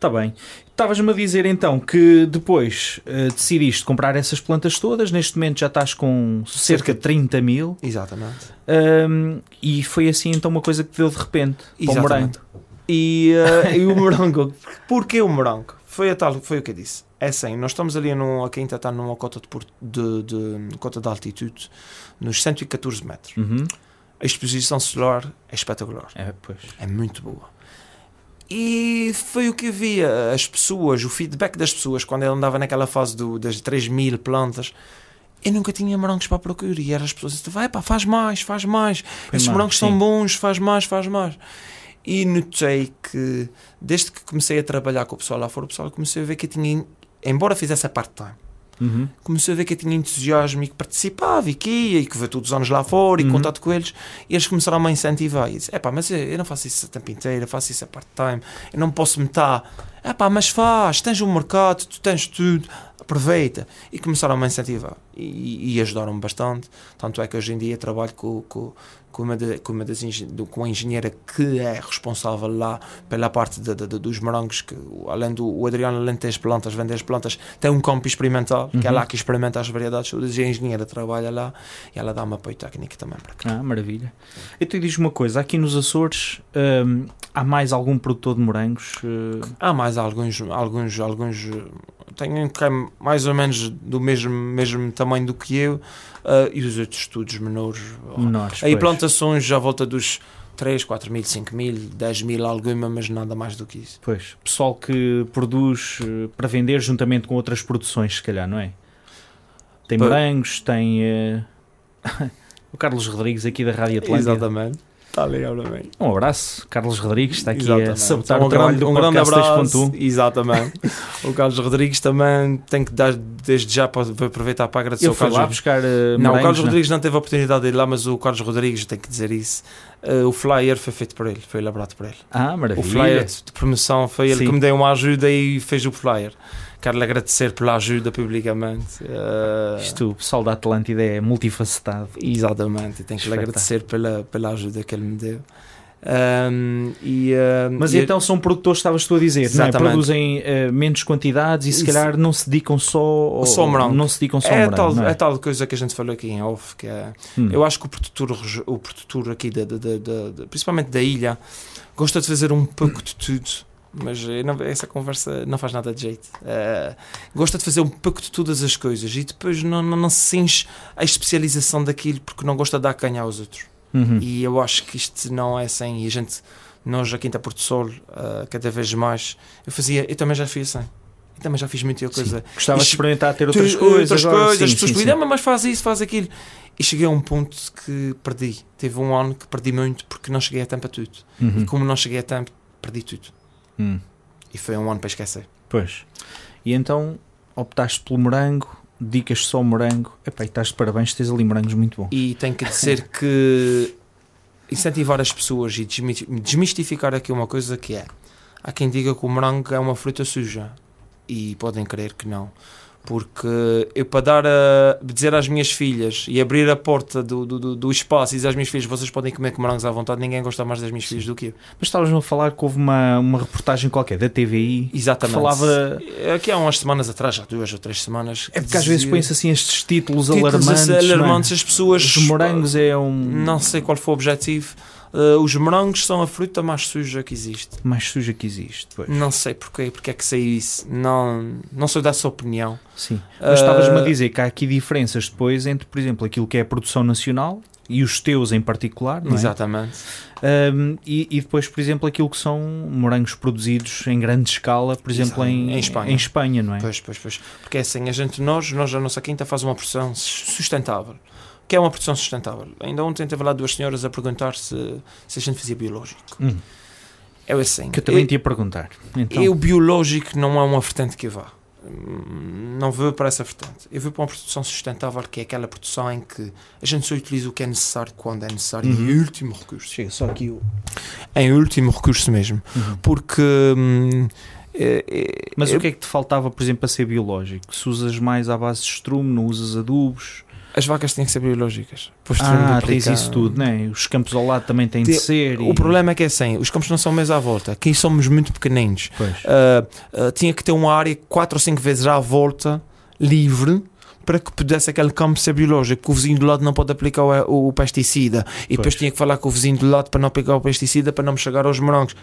S2: Está bem. Estavas-me a dizer então que depois eh, decidiste comprar essas plantas todas. Neste momento já estás com cerca de 30 mil.
S3: Exatamente.
S2: Ahm, e foi assim então uma coisa que deu de repente para o morango.
S3: Exatamente. E, eh, [LAUGHS] e o morango, porquê o morango? Foi, a tal, foi o que eu disse. É assim, nós estamos ali num, a quinta está numa cota de, de, de, cota de altitude, nos 114 metros.
S2: Uhum.
S3: A exposição solar é espetacular.
S2: É, pois.
S3: É muito boa. E foi o que havia. As pessoas, o feedback das pessoas, quando ele andava naquela fase do, das 3 mil plantas, eu nunca tinha morangos para procurar. E eram as pessoas diziam: vai pá, faz mais, faz mais. Esses
S2: mais,
S3: morangos
S2: sim.
S3: são bons, faz mais, faz mais. E notei que, desde que comecei a trabalhar com o pessoal lá fora, o pessoal comecei a ver que eu tinha, embora fizesse a part-time,
S2: Uhum.
S3: comecei a ver que eu tinha entusiasmo e que participava e que ia e que veio todos os anos lá fora e
S2: Uhum.
S3: contato com eles e eles começaram a me incentivar e disse, epá, mas eu, eu não faço isso a tempo inteiro, eu faço isso a part-time eu não posso me estar, epá, mas faz tens um mercado, tu tens tudo aproveita e começaram a me incentivar e, e ajudaram-me bastante tanto é que hoje em dia trabalho com, com, com, uma, de- com, uma das com a engenheira que é responsável lá pela parte de- de- dos morangos que além do o Adriano além de ter as plantas, vender as plantas tem um campo experimental, que é
S2: Uhum.
S3: lá que experimenta as variedades todas e a engenheira trabalha lá e ela dá-me apoio técnico também para cá.
S2: Ah, maravilha. Então diz uma coisa: aqui nos Açores hum, há mais algum produtor de morangos? eh,
S3: Há mais alguns, alguns, alguns tenho que é mais ou menos do mesmo, mesmo tamanho do que eu eh, e os outros estudos menores.
S2: menores?
S3: Aí
S2: pois.
S3: plantações à volta dos 3, 4 mil, 5 mil, 10 mil, alguma, mas nada mais do que isso.
S2: Pois, pessoal que produz eh, para vender juntamente com outras produções, se calhar, não é? Tem morangos, tem eh, [LAUGHS] o Carlos Rodrigues aqui da Rádio Atlântica.
S3: Exatamente. Está ligado bem.
S2: Um abraço, Carlos Rodrigues, está aqui a
S3: Exatamente.
S2: sabotar
S3: um
S2: o trabalho
S3: grande, um grande abraço.
S2: 2.1.
S3: Exatamente. [LAUGHS] o Carlos Rodrigues também tem que dar desde já para aproveitar para agradecer
S2: fui
S3: Carlos
S2: lá buscar eh,
S3: Não, o Carlos Rodrigues não teve a oportunidade de ir lá, mas o Carlos Rodrigues tem que dizer isso. Eh, o flyer foi feito por ele, foi elaborado por ele.
S2: Ah, maravilha.
S3: O flyer de promoção foi ele
S2: Sim.
S3: que me deu uma ajuda e fez o flyer. Quero lhe agradecer pela ajuda publicamente. Eh,
S2: Isto, o pessoal da Atlântida é multifacetado.
S3: Exatamente, e tenho que lhe agradecer pela, pela ajuda que ele me deu. Ahm, e, ahm,
S2: Mas
S3: e-
S2: então são produtores, estavas tu a dizer, não é? Produzem eh, menos quantidades e se calhar não se dedicam só ao
S3: Só morango.
S2: Não se dedicam só
S3: é,
S2: morango,
S3: tal,
S2: é?
S3: é tal coisa que a gente falou aqui em off, que é
S2: Hum.
S3: Eu acho que o produtor, o produtor aqui, da- da- da- principalmente da ilha, gosta de fazer um pouco de tudo. Mas não- essa conversa não faz nada de jeito. Eh, gosta de fazer um pouco de todas as coisas e depois não, não, não se cinge a especialização daquilo porque não gosta de dar canha aos outros.
S2: Uhum.
S3: E eu acho que isto não é assim. E a gente, nós aqui em Porto Sol, eh, cada vez mais, eu fazia, eu também já fiz assim. Eu também já fiz muita coisa.
S2: Gostava de experimentar ter
S3: Tu-
S2: outras coisas.
S3: outras
S2: agora,
S3: coisas,
S2: sim,
S3: as pessoas
S2: sim,
S3: pediam,
S2: sim.
S3: mas faz isso, faz aquilo. E cheguei a um ponto que perdi. Teve um ano que perdi muito porque não cheguei a tempo a tudo.
S2: Uhum.
S3: E como não cheguei a tempo, perdi tudo.
S2: Hum.
S3: E foi um ano para esquecer.
S2: Pois. E então optaste pelo morango, dicas só morango. Epá, e estás de parabéns, tens ali morangos muito bons.
S3: E tenho que dizer [LAUGHS] que incentivar as pessoas e desmi- desmistificar aqui uma coisa que é. Há quem diga que o morango é uma fruta suja. E podem crer que não. Porque eu para dar a dizer às minhas filhas e abrir a porta do, do, do- espaço e dizer às minhas filhas vocês podem comer morangos à vontade, ninguém gosta mais das minhas filhas do que eu.
S2: Mas estavas-me a falar que houve uma, uma reportagem qualquer da TVI que
S3: Exatamente.
S2: falava.
S3: Aqui há umas semanas atrás, já duas ou três semanas.
S2: É porque às vezes põe-se assim estes títulos,
S3: títulos
S2: alarmantes. é?
S3: alarmantes, as pessoas.
S2: Os morangos é um.
S3: Não sei qual foi o objetivo. Uh, os morangos são a fruta mais suja que existe.
S2: mais suja que existe. Pois.
S3: Não sei porquê, porque é que saiu isso. Não, não sou dessa opinião.
S2: Sim. Mas
S3: Uh,
S2: estavas-me a dizer que há aqui diferenças depois entre, por exemplo, aquilo que é a produção nacional e os teus em particular, não é?
S3: Exatamente.
S2: Um, e, e depois, por exemplo, aquilo que são morangos produzidos em grande escala, por exemplo, em,
S3: Em Espanha.
S2: em Espanha, não é?
S3: Pois, pois, pois. Porque é assim, a gente, nós, nós, a nossa quinta faz uma produção sustentável. O que é uma produção sustentável? Ainda ontem teve lá duas senhoras a perguntar se, se a gente fazia biológico.
S2: Hum,
S3: É assim.
S2: que eu também
S3: eu,
S2: te ia perguntar. Então,
S3: eu biológico não é uma vertente que vá. Não vou para essa vertente. Eu vou para uma produção sustentável, que é aquela produção em que a gente só utiliza o que é necessário quando é necessário,
S2: Uhum.
S3: em último recurso.
S2: chega só aqui o.
S3: Em último recurso mesmo.
S2: Uhum.
S3: Porque. hum, é- é-
S2: Mas
S3: é-
S2: o que é que te faltava, por exemplo, para ser biológico? Se usas mais à base de estrume, não usas adubos?
S3: As vacas têm que ser biológicas.
S2: Ah, tens isso tudo, não é? Os campos ao lado também têm de
S3: Tem-
S2: ser.
S3: O
S2: e-
S3: problema é que é assim, os campos não são mesmo à volta. Aqui somos muito pequeninos. Ah, ah, tinha que ter uma área quatro ou cinco vezes à volta, livre, para que pudesse aquele campo ser biológico. Que o vizinho do lado não pode aplicar o, o pesticida. E depois
S2: Pois.
S3: tinha que falar com o vizinho do lado para não aplicar o pesticida, para não me chegar aos morangos.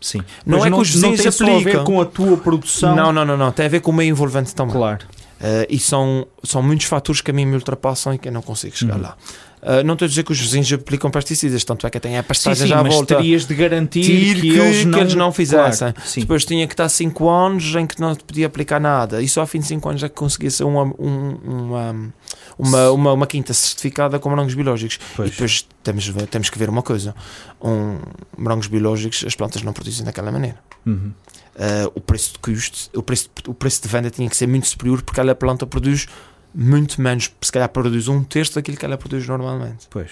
S2: Sim.
S3: Não
S2: Mas
S3: é que os vizinhos
S2: não tem só a ver com a tua produção.
S3: Não, não, não, não. Tem a ver com o meio envolvente também.
S2: Claro.
S3: Uh, e são, são muitos fatores que a mim me ultrapassam e que eu não consigo chegar
S2: Uhum.
S3: lá. Uh, não estou a dizer que os vizinhos aplicam pesticidas, tanto é que têm a
S2: Sim,
S3: pastagem
S2: sim,
S3: à
S2: mas
S3: volta.
S2: terias de garantir
S3: Tir
S2: que,
S3: que-
S2: eles
S3: que
S2: não,
S3: eles não fizessem.
S2: Claro, sim.
S3: Depois tinha que estar 5 anos em que não podia aplicar nada. E só ao fim de 5 anos é que conseguia ser uma, um- uma, uma, uma, uma quinta certificada com morangos biológicos.
S2: Pois.
S3: E depois temos, temos que ver uma coisa: um, morangos biológicos as plantas não produzem daquela maneira.
S2: Uhum.
S3: Uh, o preço de custo, o preço, o preço de venda tinha que ser muito superior porque aquela planta produz muito menos, se calhar produz um terço daquilo que ela produz normalmente.
S2: Pois.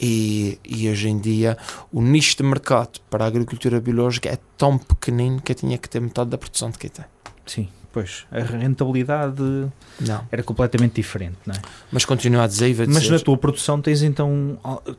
S3: E, e hoje em dia o nicho de mercado para a agricultura biológica é tão pequenino que tinha que ter metade da produção de que tem.
S2: Sim, pois. A rentabilidade
S3: Não.
S2: era completamente diferente, não é?
S3: Mas continua a dizer vai
S2: Mas
S3: dizer.
S2: na tua produção tens então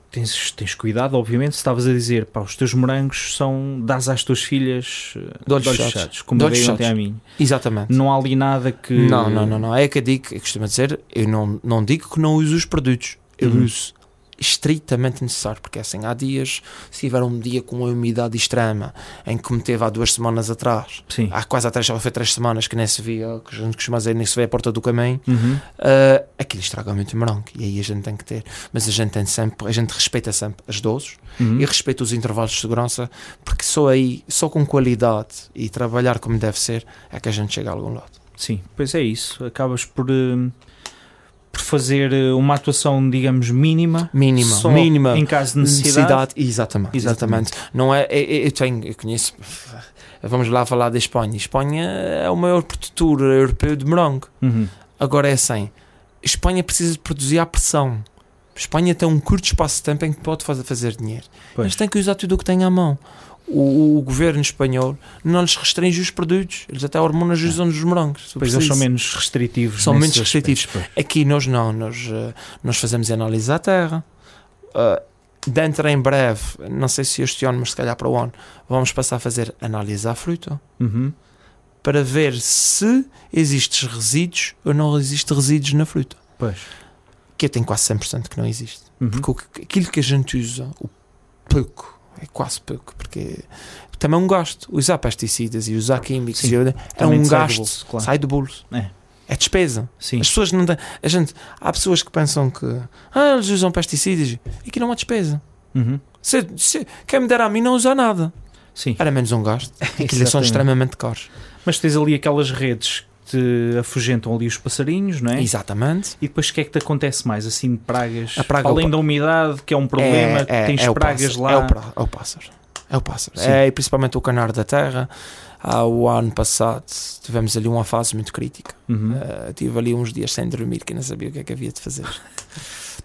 S2: tens, tens cuidado, obviamente, se estavas a dizer, pá, os teus morangos são dás às tuas filhas
S3: De olhos fechados.
S2: fechados, como
S3: De olhos
S2: dei ontem
S3: fechados.
S2: a mim.
S3: Exatamente.
S2: Não há ali nada que
S3: Não, não, não, não. É que eu digo, eu costumo dizer, eu não, não digo que não uso os produtos. Eu
S2: Uhum.
S3: uso estritamente necessário, porque assim, há dias, se tiver um dia com uma umidade extrema, em que me teve há duas semanas atrás,
S2: Sim.
S3: há quase há três, foi três semanas que nem se via, que a gente costuma dizer, nem se vê a porta do caminho,
S2: Uhum.
S3: uh, aquilo estraga muito o morango, e aí a gente tem que ter. Mas a gente tem sempre, a gente respeita sempre as doses,
S2: Uhum.
S3: e respeita os intervalos de segurança, porque só aí, só com qualidade e trabalhar como deve ser, é que a gente chega a algum lado.
S2: Sim, pois é isso. Acabas por, eh, por fazer eh, uma atuação, digamos, mínima.
S3: Mínima,
S2: só
S3: mínima.
S2: Em caso de necessidade.
S3: exatamente,
S2: Exatamente.
S3: exatamente. Não é, eu, eu tenho, eu conheço, vamos lá falar da Espanha. Espanha é o maior produtor europeu de morango.
S2: Uhum.
S3: Agora é assim, Espanha precisa de produzir à pressão. Espanha tem um curto espaço de tempo em que pode fazer, fazer dinheiro.
S2: Pois.
S3: Eles têm que usar tudo o que têm à mão. O, o governo espanhol não lhes restringe os produtos. Eles até hormonas usam nos morangos. se
S2: Pois eles são menos restritivos.
S3: São menos restritivos.
S2: aspectos.
S3: Aqui nós não, nós, eh, nós fazemos análise à terra. Uh, dentro em breve, não sei se este ano, mas se calhar para o ano, vamos passar a fazer análise à fruta
S2: Uhum.
S3: para ver se existem resíduos ou não existem resíduos na fruta.
S2: Pois.
S3: Que eu tenho quase 100% que não existe.
S2: Uhum.
S3: Porque aquilo que a gente usa, o pouco, é quase pouco, porque também é um gasto. Usar pesticidas e usar químicos
S2: Sim.
S3: e- é um
S2: sai do
S3: gasto.
S2: bolso, claro.
S3: Sai do bolso.
S2: É.
S3: É despesa.
S2: Sim.
S3: As pessoas não têm. A gente, há pessoas que pensam que ah, eles usam pesticidas e que não há despesa.
S2: Uhum.
S3: Se, se, quem me dera a mim não usar nada,
S2: Sim.
S3: era menos um gasto. [LAUGHS] Aquilo são extremamente caros.
S2: Mas tens ali aquelas redes te afugentam ali os passarinhos, não é?
S3: Exatamente.
S2: E depois o que é que te acontece mais? Assim, de pragas?
S3: A praga
S2: Além
S3: é o
S2: da umidade, que é um problema,
S3: é, é,
S2: tens
S3: é
S2: pragas
S3: pássaro,
S2: lá.
S3: É o, pra- é o pássaro. É o pássaro.
S2: Sim.
S3: É principalmente o canário da terra. Há o ano passado tivemos ali uma fase muito crítica.
S2: Uhum.
S3: Uh, tive ali uns dias sem dormir que não sabia o que é que havia de fazer.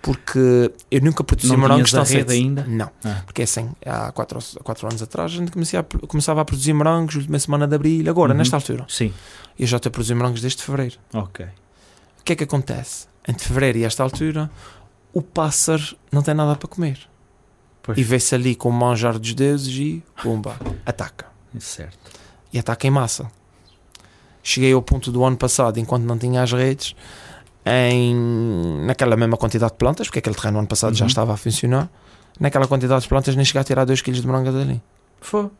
S3: Porque eu nunca produzi morangos tão cedo.
S2: ainda?
S3: Não,
S2: Ah.
S3: porque assim, há 4 quatro anos atrás a gente comecei começava a produzir morangos última semana de abril, agora,
S2: Uhum.
S3: nesta altura.
S2: Sim,
S3: Eu já estou a produzir morangos desde fevereiro.
S2: ok.
S3: O que é que acontece? Entre fevereiro e esta altura, o pássaro não tem nada para comer.
S2: Pois.
S3: E vê-se ali com o manjar dos deuses e, pumba, ataca.
S2: Certo.
S3: E ataca em massa. Cheguei ao ponto do ano passado, enquanto não tinha as redes, em, naquela mesma quantidade de plantas, porque aquele terreno no ano passado já
S2: Uhum.
S3: estava a funcionar, naquela quantidade de plantas nem cheguei a tirar 2 kg de moranga dali.
S2: Foi.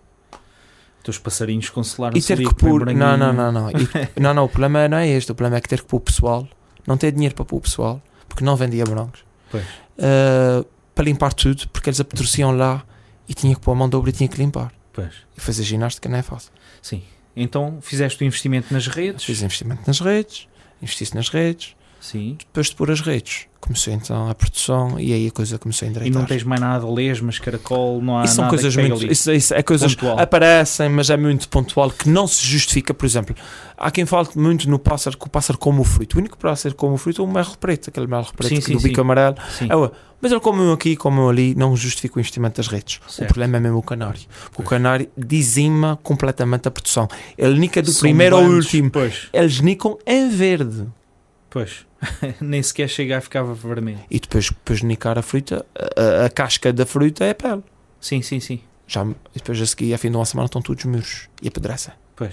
S2: Teus passarinhos consolaram
S3: E ter que pôr. Não, não, não, não. E- [LAUGHS] não, não, o problema não é este. O problema é que ter que pôr o pessoal. Não ter dinheiro para pôr o pessoal, porque não vendia morangos. Uh, para limpar tudo, porque eles apodreciam lá e tinha que pôr a mão de obra e tinha que limpar.
S2: Pois.
S3: E fazer ginástica não é fácil.
S2: Sim. Então fizeste o investimento nas redes.
S3: Fiz investimento nas redes, investi nas redes,
S2: Sim.
S3: depois de pôr as redes, comecei então a produção e aí a coisa começou a
S2: E
S3: endireitar.
S2: não tens mais nada, lesmas, caracol, não há
S3: Isso são
S2: nada
S3: coisas muito. Isso, isso é coisas
S2: Pontual.
S3: aparecem, mas é muito pontual que não se justifica. Por exemplo, há quem fale muito no pássaro que o pássaro come o fruto. O único pássaro que come o fruto é o merlo preto, aquele merlo preto
S2: Sim, sim,
S3: do
S2: sim.
S3: bico amarelo.
S2: Sim.
S3: É, ué, mas ele come um aqui, come um ali, não justifica o investimento das redes.
S2: Certo.
S3: O problema é mesmo o canário. O canário dizima completamente a produção. Ele nica do
S2: São
S3: primeiro ao
S2: bandos.
S3: último.
S2: Pois,
S3: Eles nicam em verde.
S2: Pois. [LAUGHS] Nem sequer chega a ficar vermelho.
S3: E depois, depois de nicar a fruta, a, a- a casca da fruta é a pele.
S2: Sim, sim, sim.
S3: Já, e depois a seguir, a fim de uma semana, estão todos muros e apodrecem.
S2: Pois.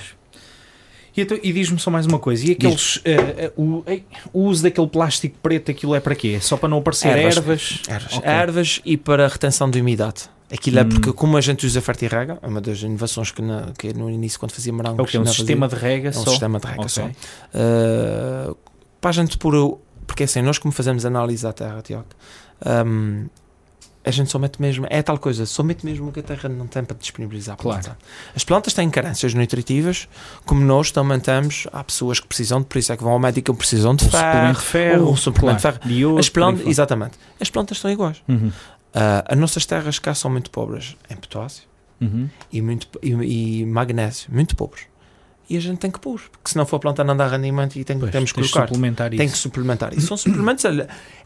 S2: E, então- e diz-me só mais uma coisa. E aqueles. eh, eh, o, o uso daquele plástico preto, aquilo é para quê? É Só para não aparecer
S3: Ervas.
S2: ervas?
S3: Ervas.
S2: Ok.
S3: Ervas e para retenção de umidade. Aquilo é
S2: Hum.
S3: porque, como a gente usa fertirrega, é uma das inovações que, na, que no início, quando fazia morangos,
S2: É o que é um sistema de rega
S3: É um
S2: só.
S3: sistema de rega
S2: Ok.
S3: só. Uh, para a gente pôr. o- Porque assim, nós como fazemos análise à terra, Tiago, um, a gente só mete mesmo. É tal coisa, só mete mesmo o que a terra não tem para disponibilizar.
S2: Claro.
S3: planta. As plantas têm carências nutritivas, como nós também temos. Há pessoas que precisam de, por isso é que vão ao médico e precisam de
S2: Um
S3: ferro.
S2: de ferro.
S3: um suplemento
S2: claro, de iodo,
S3: As
S2: por
S3: plantas, exatamente. As plantas estão iguais.
S2: Uhum.
S3: Uh, as nossas terras cá são muito pobres em potássio
S2: Uhum.
S3: e, muito, e, e magnésio, muito pobres. E a gente tem que pôr, porque senão for a planta não dá rendimento e tem,
S2: Pois,
S3: temos que colocar.
S2: suplementar
S3: Tem
S2: isso.
S3: que suplementar. E são suplementos.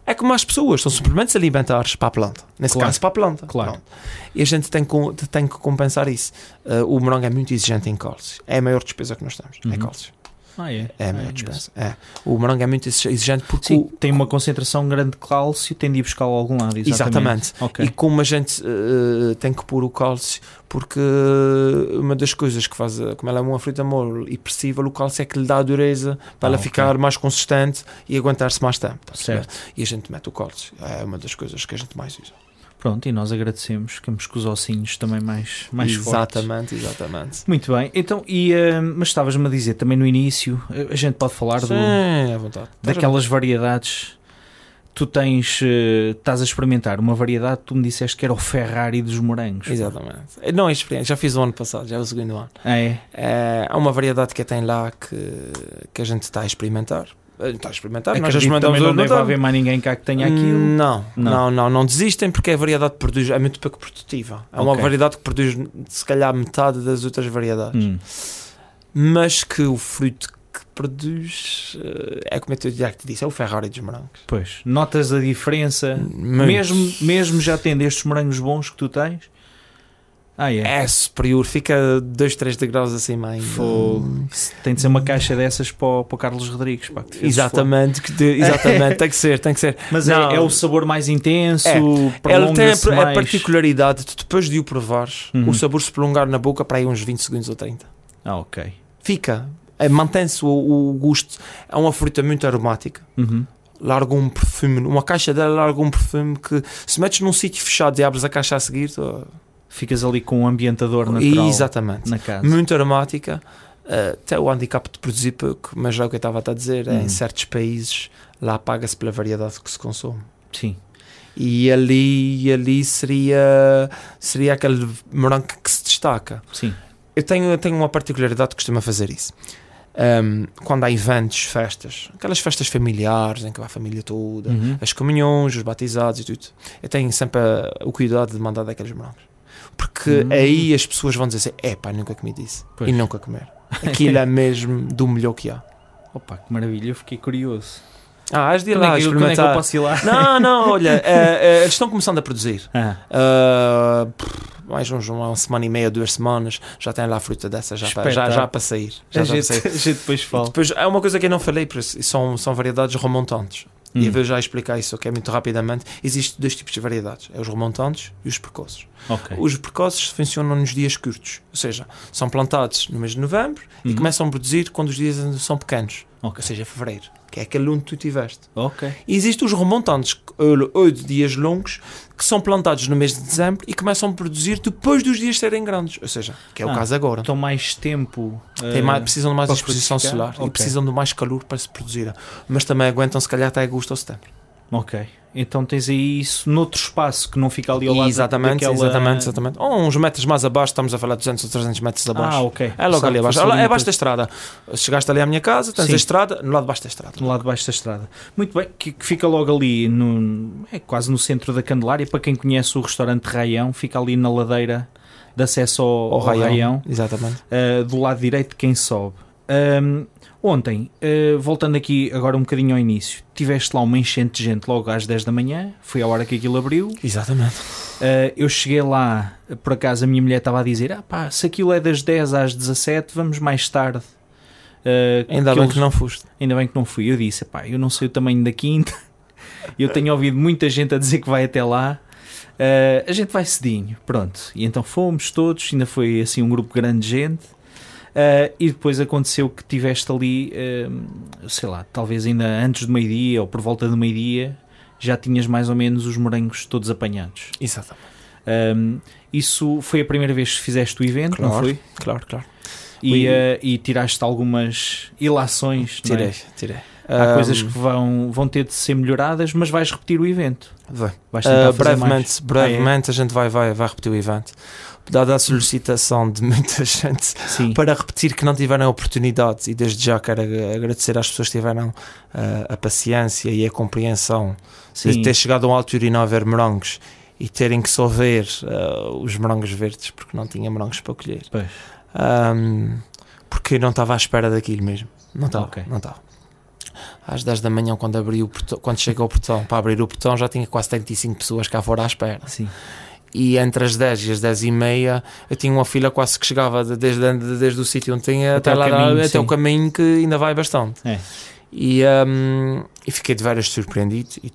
S3: É como as pessoas, são suplementos alimentares para a planta. Nesse
S2: Claro.
S3: caso, para a planta.
S2: Claro.
S3: Pronto. E a gente tem, com- tem que compensar isso. Uh, o morango é muito exigente em cálcio. É a maior despesa que nós temos. É
S2: Uhum.
S3: cálcio.
S2: Ah, é?
S3: É
S2: Ah,
S3: maior
S2: é
S3: despesa. É. O morango é muito exigente porque.
S2: Sim,
S3: o-
S2: tem uma concentração grande de cálcio, tem de ir buscar a algum lado. Exatamente.
S3: Exatamente.
S2: Ok.
S3: E como a gente uh, tem que pôr o cálcio, porque uma das coisas que faz, como ela é uma fruta mole e persível, o cálcio é que lhe dá a dureza para
S2: Ah,
S3: ela
S2: ok.
S3: ficar mais consistente e aguentar-se mais tempo. tá?
S2: Certo.
S3: E a gente mete o cálcio. É uma das coisas que a gente mais usa.
S2: Pronto, e nós agradecemos. Ficamos com os ossinhos também mais, mais fortes.
S3: exatamente, exatamente.
S2: Muito bem. Então, e, eh, mas estavas-me a dizer também no início, eh, a gente pode falar do,
S3: Sim, é à vontade.
S2: daquelas variedades. Tu tens, eh, estás a experimentar uma variedade, tu me disseste que era o Ferrari dos morangos.
S3: Exatamente. Não é experiência, já fiz o ano passado, já é o segundo ano.
S2: Ah, é?
S3: É, há uma variedade que tem lá que, que a gente está a experimentar. Está a experimentar, nós já
S2: Acredito
S3: experimentamos
S2: também não deve haver mais ninguém cá que tenha aquilo.
S3: Não,
S2: Não.
S3: não, não, não, desistem porque a variedade que produz é muito pouco produtiva. É uma
S2: Ok.
S3: variedade que produz se calhar metade das outras variedades.
S2: Hum.
S3: Mas que o fruto que produz eh, é como eu já te disse, é o Ferrari dos morangos.
S2: Pois, notas a diferença,
S3: Muito.
S2: mesmo, mesmo já tendo estes morangos bons que tu tens? Ah, é?
S3: é superior, fica 2, 3 degraus acima ainda.
S2: Tem de ser uma caixa dessas para o, para o Carlos Rodrigues. Pá, que
S3: Exatamente, que te- exatamente, [LAUGHS] tem que ser, tem que ser.
S2: Mas é,
S3: Não.
S2: é o sabor mais intenso,
S3: É. Ele tem a,
S2: prolonga-se
S3: a
S2: mais.
S3: particularidade de depois de o provares,
S2: Uhum.
S3: o sabor se prolongar na boca para aí uns 20 segundos ou 30.
S2: Ah, ok.
S3: Fica, eh, mantém-se o, o gosto. É uma fruta muito aromática.
S2: Uhum.
S3: Larga um perfume, uma caixa dela larga um perfume que se metes num sítio fechado e abres a caixa a seguir,
S2: Ficas ali com um ambientador natural
S3: exatamente.
S2: na casa.
S3: Muito aromática. Eh, tem o handicap de produzir pouco, mas já o que eu estava a dizer, é
S2: Uhum.
S3: em certos países lá paga-se pela variedade que se consome.
S2: Sim.
S3: E ali, ali seria, seria aquele morango que se destaca.
S2: Sim.
S3: Eu tenho, eu tenho uma particularidade que costuma fazer isso. Um, quando há eventos, festas, aquelas festas familiares em que vai a família toda,
S2: Uhum.
S3: as comunhões, os batizados e tudo, eu tenho sempre uh, o cuidado de mandar daqueles morangos. Porque
S2: Hum.
S3: aí as pessoas vão dizer assim: é pá, nunca comi disso.
S2: Pois.
S3: E nunca comer. Aquilo é mesmo do melhor que há.
S2: Opa, que maravilha, eu fiquei curioso.
S3: Ah, has de ir
S2: Quando
S3: lá
S2: é, que, quando é que eu
S3: experimentar.
S2: posso ir lá?
S3: Não, não, [LAUGHS] olha, eh, eh, eles estão começando a produzir.
S2: Ah,
S3: Ah, pff, mais uns, uma semana e meia, duas semanas, já tem lá a fruta dessa, já, para, já,
S2: Espetáculo.
S3: já para sair. Já
S2: a,
S3: já para
S2: gente,
S3: sair. [LAUGHS]
S2: a gente depois fala.
S3: Depois, é uma coisa que eu não falei, são, são variedades remontantes. E
S2: Hum.
S3: eu vou já explicar isso aqui muito rapidamente. Existem dois tipos de variedades: é os remontantes e os precoces.
S2: Ok.
S3: Os precoces funcionam nos dias curtos, ou seja, são plantados no mês de novembro e
S2: Uhum.
S3: começam a produzir quando os dias são pequenos,
S2: Ok.
S3: ou seja, fevereiro, que é aquele onde tu tiveste.
S2: Ok.
S3: E existem os remontantes, ou de dias longos, que são plantados no mês de dezembro e começam a produzir depois dos dias serem grandes, ou seja, que é o
S2: Ah,
S3: caso agora.
S2: Então mais tempo.
S3: Tem
S2: eh,
S3: mais, precisam de mais exposição
S2: frutificar?
S3: solar e
S2: Ok.
S3: precisam de mais calor para se produzirem. Mas também aguentam, se calhar, até agosto ou setembro.
S2: Ok. Então tens aí isso noutro espaço que não fica ali ao lado
S3: exatamente,
S2: daquela...
S3: exatamente, exatamente. Ou uns metros mais abaixo, estamos a falar de 200 ou 300 metros abaixo.
S2: Ah, ok.
S3: É logo
S2: Sabe,
S3: ali abaixo. É abaixo da estrada. Chegaste ali à minha casa, tens
S2: Sim.
S3: a estrada, no lado de baixo da estrada.
S2: No lado de baixo da estrada. Muito bem, que, que fica logo ali, no, é quase no centro da Candelária. Para quem conhece o restaurante Raião, fica ali na ladeira de acesso ao,
S3: Ao
S2: ao
S3: raião.
S2: Raião,
S3: Exatamente.
S2: uh, do lado direito de quem sobe. Um, ontem, uh, voltando aqui agora um bocadinho ao início, tiveste lá uma enchente de gente logo às 10 da manhã, foi a hora que aquilo abriu.
S3: Exatamente.
S2: Uh, eu cheguei lá, por acaso a minha mulher estava a dizer: ah pá, se aquilo é das 10 às 17, vamos mais tarde. Uh,
S3: Ainda bem
S2: eles-
S3: que não foste.
S2: Ainda bem que não fui. Eu disse, pá, eu não sei o tamanho da quinta. [LAUGHS] Eu tenho ouvido muita gente a dizer que vai até lá. A gente vai cedinho, pronto. E então fomos todos, ainda foi assim um grupo grande de gente. Uh, e depois aconteceu que tiveste ali, uh, sei lá, talvez ainda antes do meio-dia ou por volta do meio-dia, já tinhas mais ou menos os morangos todos apanhados.
S3: Exatamente.
S2: Um, isso foi a primeira vez que fizeste o evento, não
S3: Claro.
S2: foi?
S3: Claro, claro.
S2: E, uh, e tiraste algumas ilações. não é?
S3: Tirei, tirei.
S2: Há
S3: Ahm,
S2: coisas que vão, vão ter de ser melhoradas, mas vais repetir o evento.
S3: vai.
S2: Vais tentar
S3: Uh,
S2: fazer
S3: brevemente,
S2: mais.
S3: brevemente a gente vai, vai, vai repetir o evento. Dada a solicitação de muita [LAUGHS] gente?
S2: Sim.
S3: para repetir que não tiveram oportunidade, e desde já quero ag- agradecer às pessoas que tiveram uh, a paciência e a compreensão de
S2: Sim.
S3: ter chegado a uma altura e não haver morangos e terem que só ver uh, os morangos verdes porque não tinha morangos para colher. Um, porque não estava à espera daquilo mesmo. Não estava.
S2: Ok.
S3: Não estava. Às 10 da manhã, quando, abri o portão, quando cheguei ao portão para abrir o portão, já tinha quase 35 pessoas cá fora à espera.
S2: Sim.
S3: E entre as 10 e as 10 e meia, eu tinha uma fila quase que chegava de- desde, desde o sítio onde tinha
S2: Até
S3: até,
S2: ao
S3: lá,
S2: caminho,
S3: até
S2: sim.
S3: o caminho que ainda vai bastante.
S2: É.
S3: E, um, e fiquei de veras surpreendido e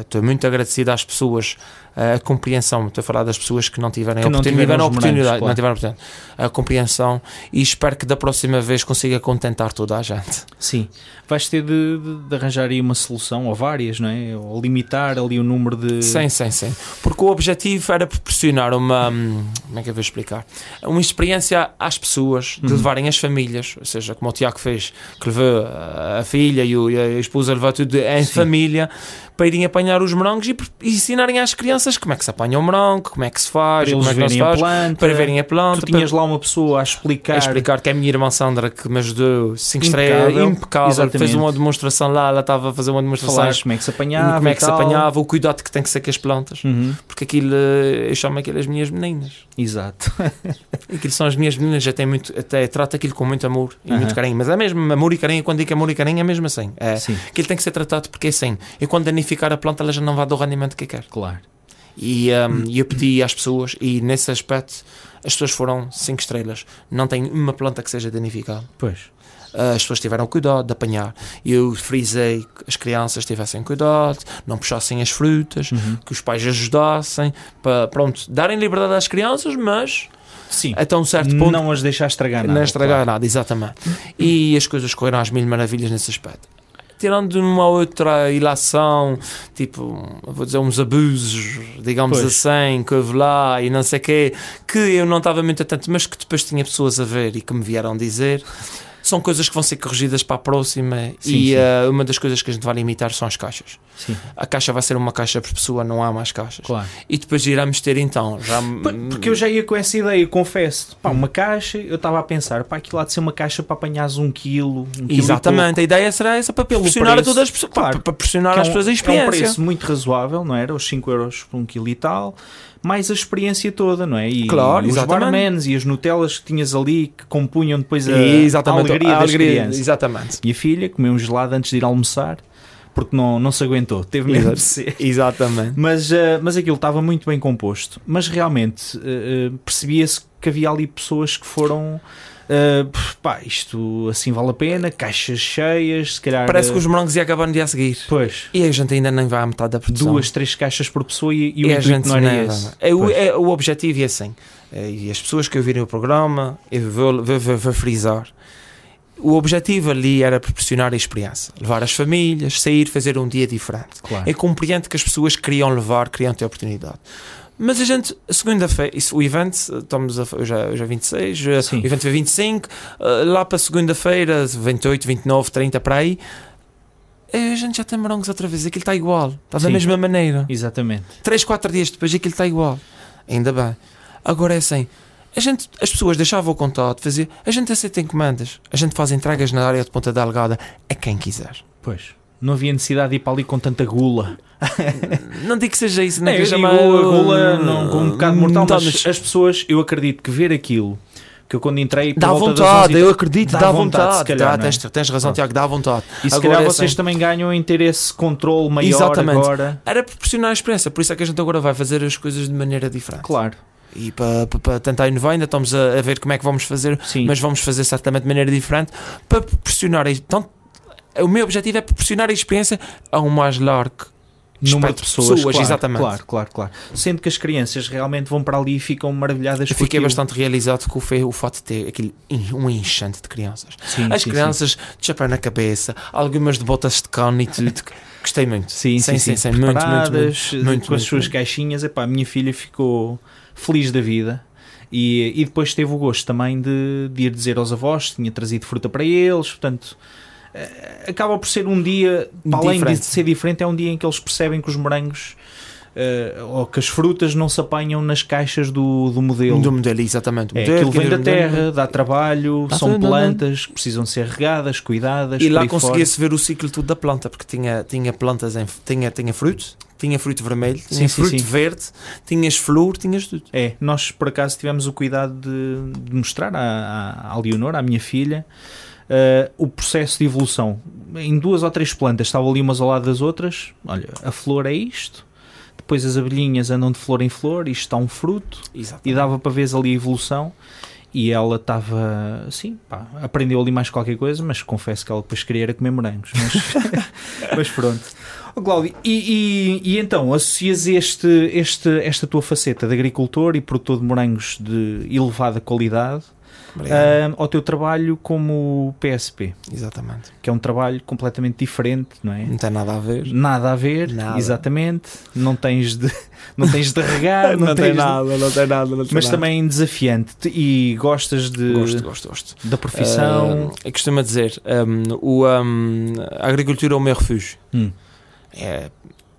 S3: estou muito agradecido às pessoas, a compreensão, estou a falar das pessoas que não tiveram
S2: Que
S3: a
S2: não
S3: oportunidade,
S2: tiveram
S3: tiveram oportunidade,
S2: claro.
S3: não tiveram a oportunidade, a compreensão e espero que da próxima vez consiga contentar toda a gente.
S2: Sim. Vais ter de, de- de arranjar aí uma solução, ou várias, não é? Ou limitar ali o número de.
S3: Sim, sim, sim. Porque o objetivo era proporcionar uma. hum, Como é que eu vou explicar? Uma experiência às pessoas de
S2: Uhum.
S3: levarem as famílias, ou seja, como o Tiago fez, que levou a a filha e, o- e a esposa levou tudo em
S2: Sim.
S3: família para irem apanhar os morangos e, e ensinarem às crianças como é que se apanha o morango, como é que se faz,
S2: Para
S3: como é que se
S2: verem a
S3: faz,
S2: planta.
S3: para verem a planta.
S2: Tu tinhas lá uma pessoa a explicar.
S3: a explicar que é a minha irmã Sandra que me ajudou 5
S2: Impecável.
S3: estrelas, impecável,
S2: Exatamente.
S3: fez uma demonstração lá, ela estava a fazer uma demonstração
S2: Falares como é que se apanhava.
S3: como é que se apanhava, o cuidado que tem que ser com as plantas.
S2: Uhum.
S3: Porque aquilo, eh, eu chamo aquilo as minhas meninas.
S2: Exato. [LAUGHS]
S3: Aquilo são as minhas meninas, até, muito, até trato aquilo com muito amor e
S2: Aham.
S3: muito carinho. Mas é mesmo amor e carinho, quando digo amor e carinho, é mesmo assim. É,
S2: Sim,
S3: aquilo tem que ser tratado porque é assim. E quando danificar a planta, ela já não vai dar o rendimento que quer.
S2: claro.
S3: E um, eu pedi às pessoas, e nesse aspecto, as pessoas foram 5 estrelas. Não tem uma planta que seja danificada.
S2: Pois.
S3: Uh, as pessoas tiveram cuidado de apanhar. Eu frisei que as crianças tivessem cuidado, não puxassem as frutas,
S2: Uhum.
S3: que os pais ajudassem para, pronto, darem liberdade às crianças, mas
S2: Sim.
S3: até um certo ponto
S2: Não as deixar estragar nada.
S3: não estragar
S2: claro.
S3: nada, exatamente. E as coisas correram às mil maravilhas nesse aspecto. Tirando uma outra ilação, tipo, vou dizer, uns abusos, digamos
S2: Pois.
S3: assim, que houve lá e não sei o quê, que eu não estava muito atento, mas que depois tinha pessoas a ver e que me vieram dizer. São coisas que vão ser corrigidas para a próxima
S2: Sim,
S3: e
S2: sim.
S3: eh, uma das coisas que a gente vai limitar são as caixas.
S2: Sim,
S3: A caixa vai ser uma caixa por pessoa, não há mais caixas.
S2: claro.
S3: E depois iremos ter então já
S2: Porque eu já ia com essa ideia, confesso. Pá, uma caixa, eu estava a pensar, pá, aquilo há de ser uma caixa para apanhares um quilo. Um quilo
S3: Exatamente, a ideia será essa para
S2: Pelo
S3: proporcionar a
S2: preço,
S3: todas as pessoas,
S2: claro.
S3: para, proporcionar
S2: que é
S3: às
S2: um-
S3: pessoas a
S2: É um
S3: experiência.
S2: preço muito razoável, não era? Os 5 euros por um quilo e tal, mais a experiência toda, não é? E,
S3: Claro,
S2: e os barmans e as Nutellas que tinhas ali que compunham depois a,
S3: Exatamente,
S2: a alegria
S3: a
S2: das
S3: alegria-
S2: crianças.
S3: Exatamente.
S2: Minha filha comeu um gelado antes de ir almoçar porque não, não se aguentou, teve mesmo
S3: Exato.
S2: de ser. [LAUGHS]
S3: Exatamente.
S2: Mas, eh, mas aquilo estava muito bem composto. Mas realmente eh, percebia-se que havia ali pessoas que foram. Eh, pá, isto assim vale a pena, caixas cheias, se calhar.
S3: Parece
S2: eh,
S3: que os morangos iam acabar no dia a seguir.
S2: Pois,
S3: E a gente ainda nem vai à metade da produção.
S2: duas, três caixas por pessoa e, e o
S3: e a
S2: intuito
S3: gente
S2: não era esse.
S3: É, o, é, o objetivo é assim. É, E as pessoas que ouvirem o programa, eu vou, vou, vou, vou frisar. O objetivo ali era proporcionar a experiência. Levar as famílias, sair, fazer um dia diferente.
S2: Claro.
S3: Eu compreendo que as pessoas queriam levar, queriam ter oportunidade. Mas a gente, segunda-feira, o evento, estamos a, hoje é 26, eh,
S2: Sim.
S3: o evento é 25, eh, lá para segunda-feira, 28, 29, 30, para aí, eh, a gente já tem morangos outra vez, aquilo está igual, está da
S2: Sim.
S3: mesma maneira.
S2: Exatamente.
S3: 3, 4 dias depois aquilo está igual. Ainda bem. Agora é assim. A gente, as pessoas deixavam o contato, fazia, a gente aceita encomendas, a gente faz entregas na área de ponta da algada a quem quiser.
S2: Pois. Não havia necessidade de ir para ali com tanta gula. [LAUGHS]
S3: Não digo que seja isso, não
S2: Não, eu
S3: que
S2: digo
S3: seja
S2: a gula não, com um bocado mortal,
S3: Então,
S2: mas as pessoas, eu acredito que ver aquilo, que eu quando entrei...
S3: Dá vontade,
S2: 11
S3: eu acredito,
S2: Dá
S3: dá,
S2: vontade,
S3: vontade.
S2: se calhar,
S3: Dá,
S2: é?
S3: tens, tens razão. Tiago, dá vontade.
S2: E se
S3: Agora
S2: calhar
S3: é
S2: vocês
S3: assim.
S2: também ganham em ter esse controle maior
S3: Exatamente.
S2: agora.
S3: Era proporcionar a experiência, por isso é que a gente agora vai fazer as coisas de maneira diferente.
S2: Claro,
S3: E para, para, para tentar inovar, ainda estamos a, a ver como é que vamos fazer,
S2: sim.
S3: mas vamos fazer certamente de maneira diferente para proporcionar. Então, o meu objetivo é proporcionar a experiência a um mais largo
S2: número de pessoas, claro,
S3: exatamente.
S2: Claro, claro, claro. Sendo que as crianças realmente vão para ali e ficam maravilhadas
S3: Eu fiquei bastante realizado com o, fato de ter aquele, um enxante de crianças.
S2: Sim,
S3: As
S2: sim,
S3: crianças de chapéu na cabeça, algumas de botas de cano e tudo. Gostei muito.
S2: Sim, sim, sim.
S3: sim, muito, muito, muito. Muito,
S2: com
S3: muito,
S2: as suas
S3: muito.
S2: caixinhas. Epá, a minha filha ficou feliz da vida. E, e depois teve o gosto também de, de ir dizer aos avós, tinha trazido fruta para eles, portanto acaba por ser um dia, além de
S3: Diferente.
S2: ser diferente, é um dia em que eles percebem que os morangos eh, ou que as frutas não se apanham nas caixas do, do modelo.
S3: Do modelo, exatamente.
S2: É,
S3: modelo,
S2: aquilo vem da
S3: modelo,
S2: terra, dá trabalho,
S3: Dá
S2: são
S3: tudo, não.
S2: plantas que precisam ser regadas, cuidadas.
S3: E lá conseguia-se ver o ciclo todo da planta, porque tinha, tinha plantas, em, tinha, tinha frutos, tinha fruto vermelho, tinha
S2: Sim, sim,
S3: fruto
S2: sim.
S3: verde, tinhas flor, tinhas tudo.
S2: É, nós por acaso tivemos o cuidado de, de mostrar à, à, à Leonor, à minha filha, eh, o processo de evolução. Em duas ou três plantas, estavam ali umas ao lado das outras. Olha, a flor é isto, depois as abelhinhas andam de flor em flor, isto está um fruto,
S3: Exato.
S2: e dava para ver ali a evolução. E ela estava, assim, pá, aprendeu ali mais qualquer coisa, mas confesso que ela depois queria era comer morangos. Mas, [LAUGHS] mas pronto. Ó, Cláudio, e, e- e então, associas este, este, esta tua faceta de agricultor e produtor de morangos de elevada qualidade Ah, ao teu trabalho como PSP,
S3: Exatamente.
S2: que é um trabalho completamente diferente, não é?
S3: Não tem nada a ver.
S2: Nada a ver,
S3: Nada.
S2: exatamente. Não tens de, [LAUGHS] não tens de regar, [LAUGHS] não,
S3: não
S2: tens
S3: tem
S2: de-
S3: nada, não tem nada. Não tem
S2: mas
S3: nada.
S2: também desafiante Te- e gostas de,
S3: Gosto, gosto, gosto.
S2: da profissão.
S3: Ah, eu costumo dizer, um, o, um, a agricultura é o meu refúgio.
S2: Hum.
S3: É,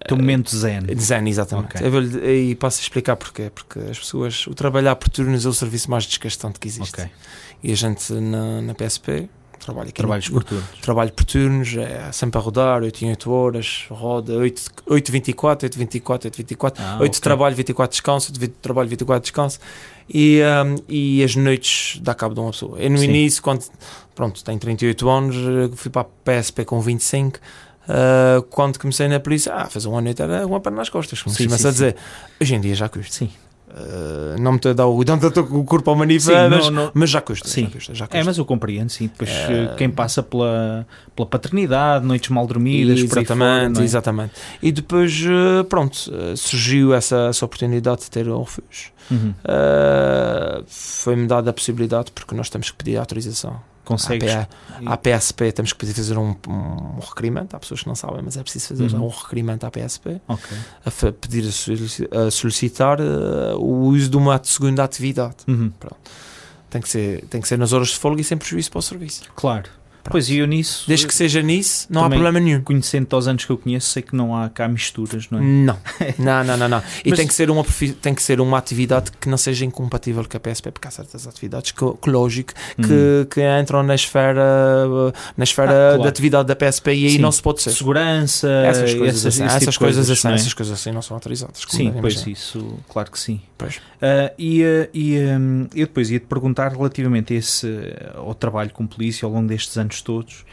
S2: teu momento zen.
S3: Design, exatamente.
S2: Ok.
S3: Eu e posso explicar porquê. Porque as pessoas, o trabalhar por turnos é o serviço mais desgastante que existe.
S2: Ok.
S3: E a gente na, na PSP trabalha aqui.
S2: Trabalhos
S3: no-
S2: por turnos.
S3: Trabalho por turnos, é sempre a rodar, 8 em 8 horas, roda 8, 8 24, 8 24, 8 24,
S2: Ah,
S3: 8
S2: ok.
S3: de trabalho, 24 descanso, 8 de trabalho, 24 descanso. E, um, e as noites dá cabo de uma pessoa. Eu no
S2: Sim.
S3: início, quando pronto, tenho 38 anos, fui para a PSP com 25. Uh, quando comecei na polícia, ah, fazer uma noite era uma perna nas costas, como
S2: Sim,
S3: se
S2: sim,
S3: a dizer. Hoje em dia já custa.
S2: Sim.
S3: Uh, não me dar o, não com o corpo ao manifa,
S2: Sim,
S3: mas,
S2: não-
S3: mas já custa.
S2: Sim.
S3: Já custa, já custa.
S2: É, mas eu compreendo, sim. Depois
S3: É.
S2: eh, quem passa pela, pela paternidade, noites mal dormidas,
S3: exatamente,
S2: fora, é?
S3: exatamente. E depois, uh, pronto, uh, surgiu essa, essa oportunidade de ter um refúgio.
S2: Uhum.
S3: Uh, Foi-me dada a possibilidade, porque nós temos que pedir autorização.
S2: Consegues.
S3: À, à PSP temos que pedir fazer um, um requerimento. Há pessoas que não sabem, mas é preciso fazer
S2: Uhum.
S3: um requerimento à PSP.
S2: Ok.
S3: a pedir a, a solicitar uh, o uso de uma segunda atividade.
S2: Uhum.
S3: Tem que ser, tem que ser nas horas de folga e sem prejuízo para o serviço.
S2: Claro. Pois e eu nisso,
S3: Desde que seja nisso, não há problema nenhum.
S2: conhecendo aos anos que eu conheço, sei que não há cá misturas, não é?
S3: Não, [LAUGHS] não, não, não, não. E
S2: Mas-
S3: tem que, ser uma, tem que ser uma atividade que não seja incompatível com a PSP, porque há certas atividades que, que lógico, que, que entram na esfera, na esfera
S2: Ah, claro.
S3: da atividade da PSP e aí
S2: Sim.
S3: não se pode ser.
S2: Segurança,
S3: Essas coisas,
S2: essas,
S3: assim,
S2: esse tipo
S3: essas
S2: de
S3: coisas, assim,
S2: não é?
S3: essas coisas assim não são autorizadas.
S2: Sim, pois
S3: imaginar.
S2: isso, claro que sim.
S3: Pois.
S2: Ah, e ah, e hum, eu depois ia-te perguntar relativamente a esse, ah, ao trabalho com polícia ao longo destes anos todos.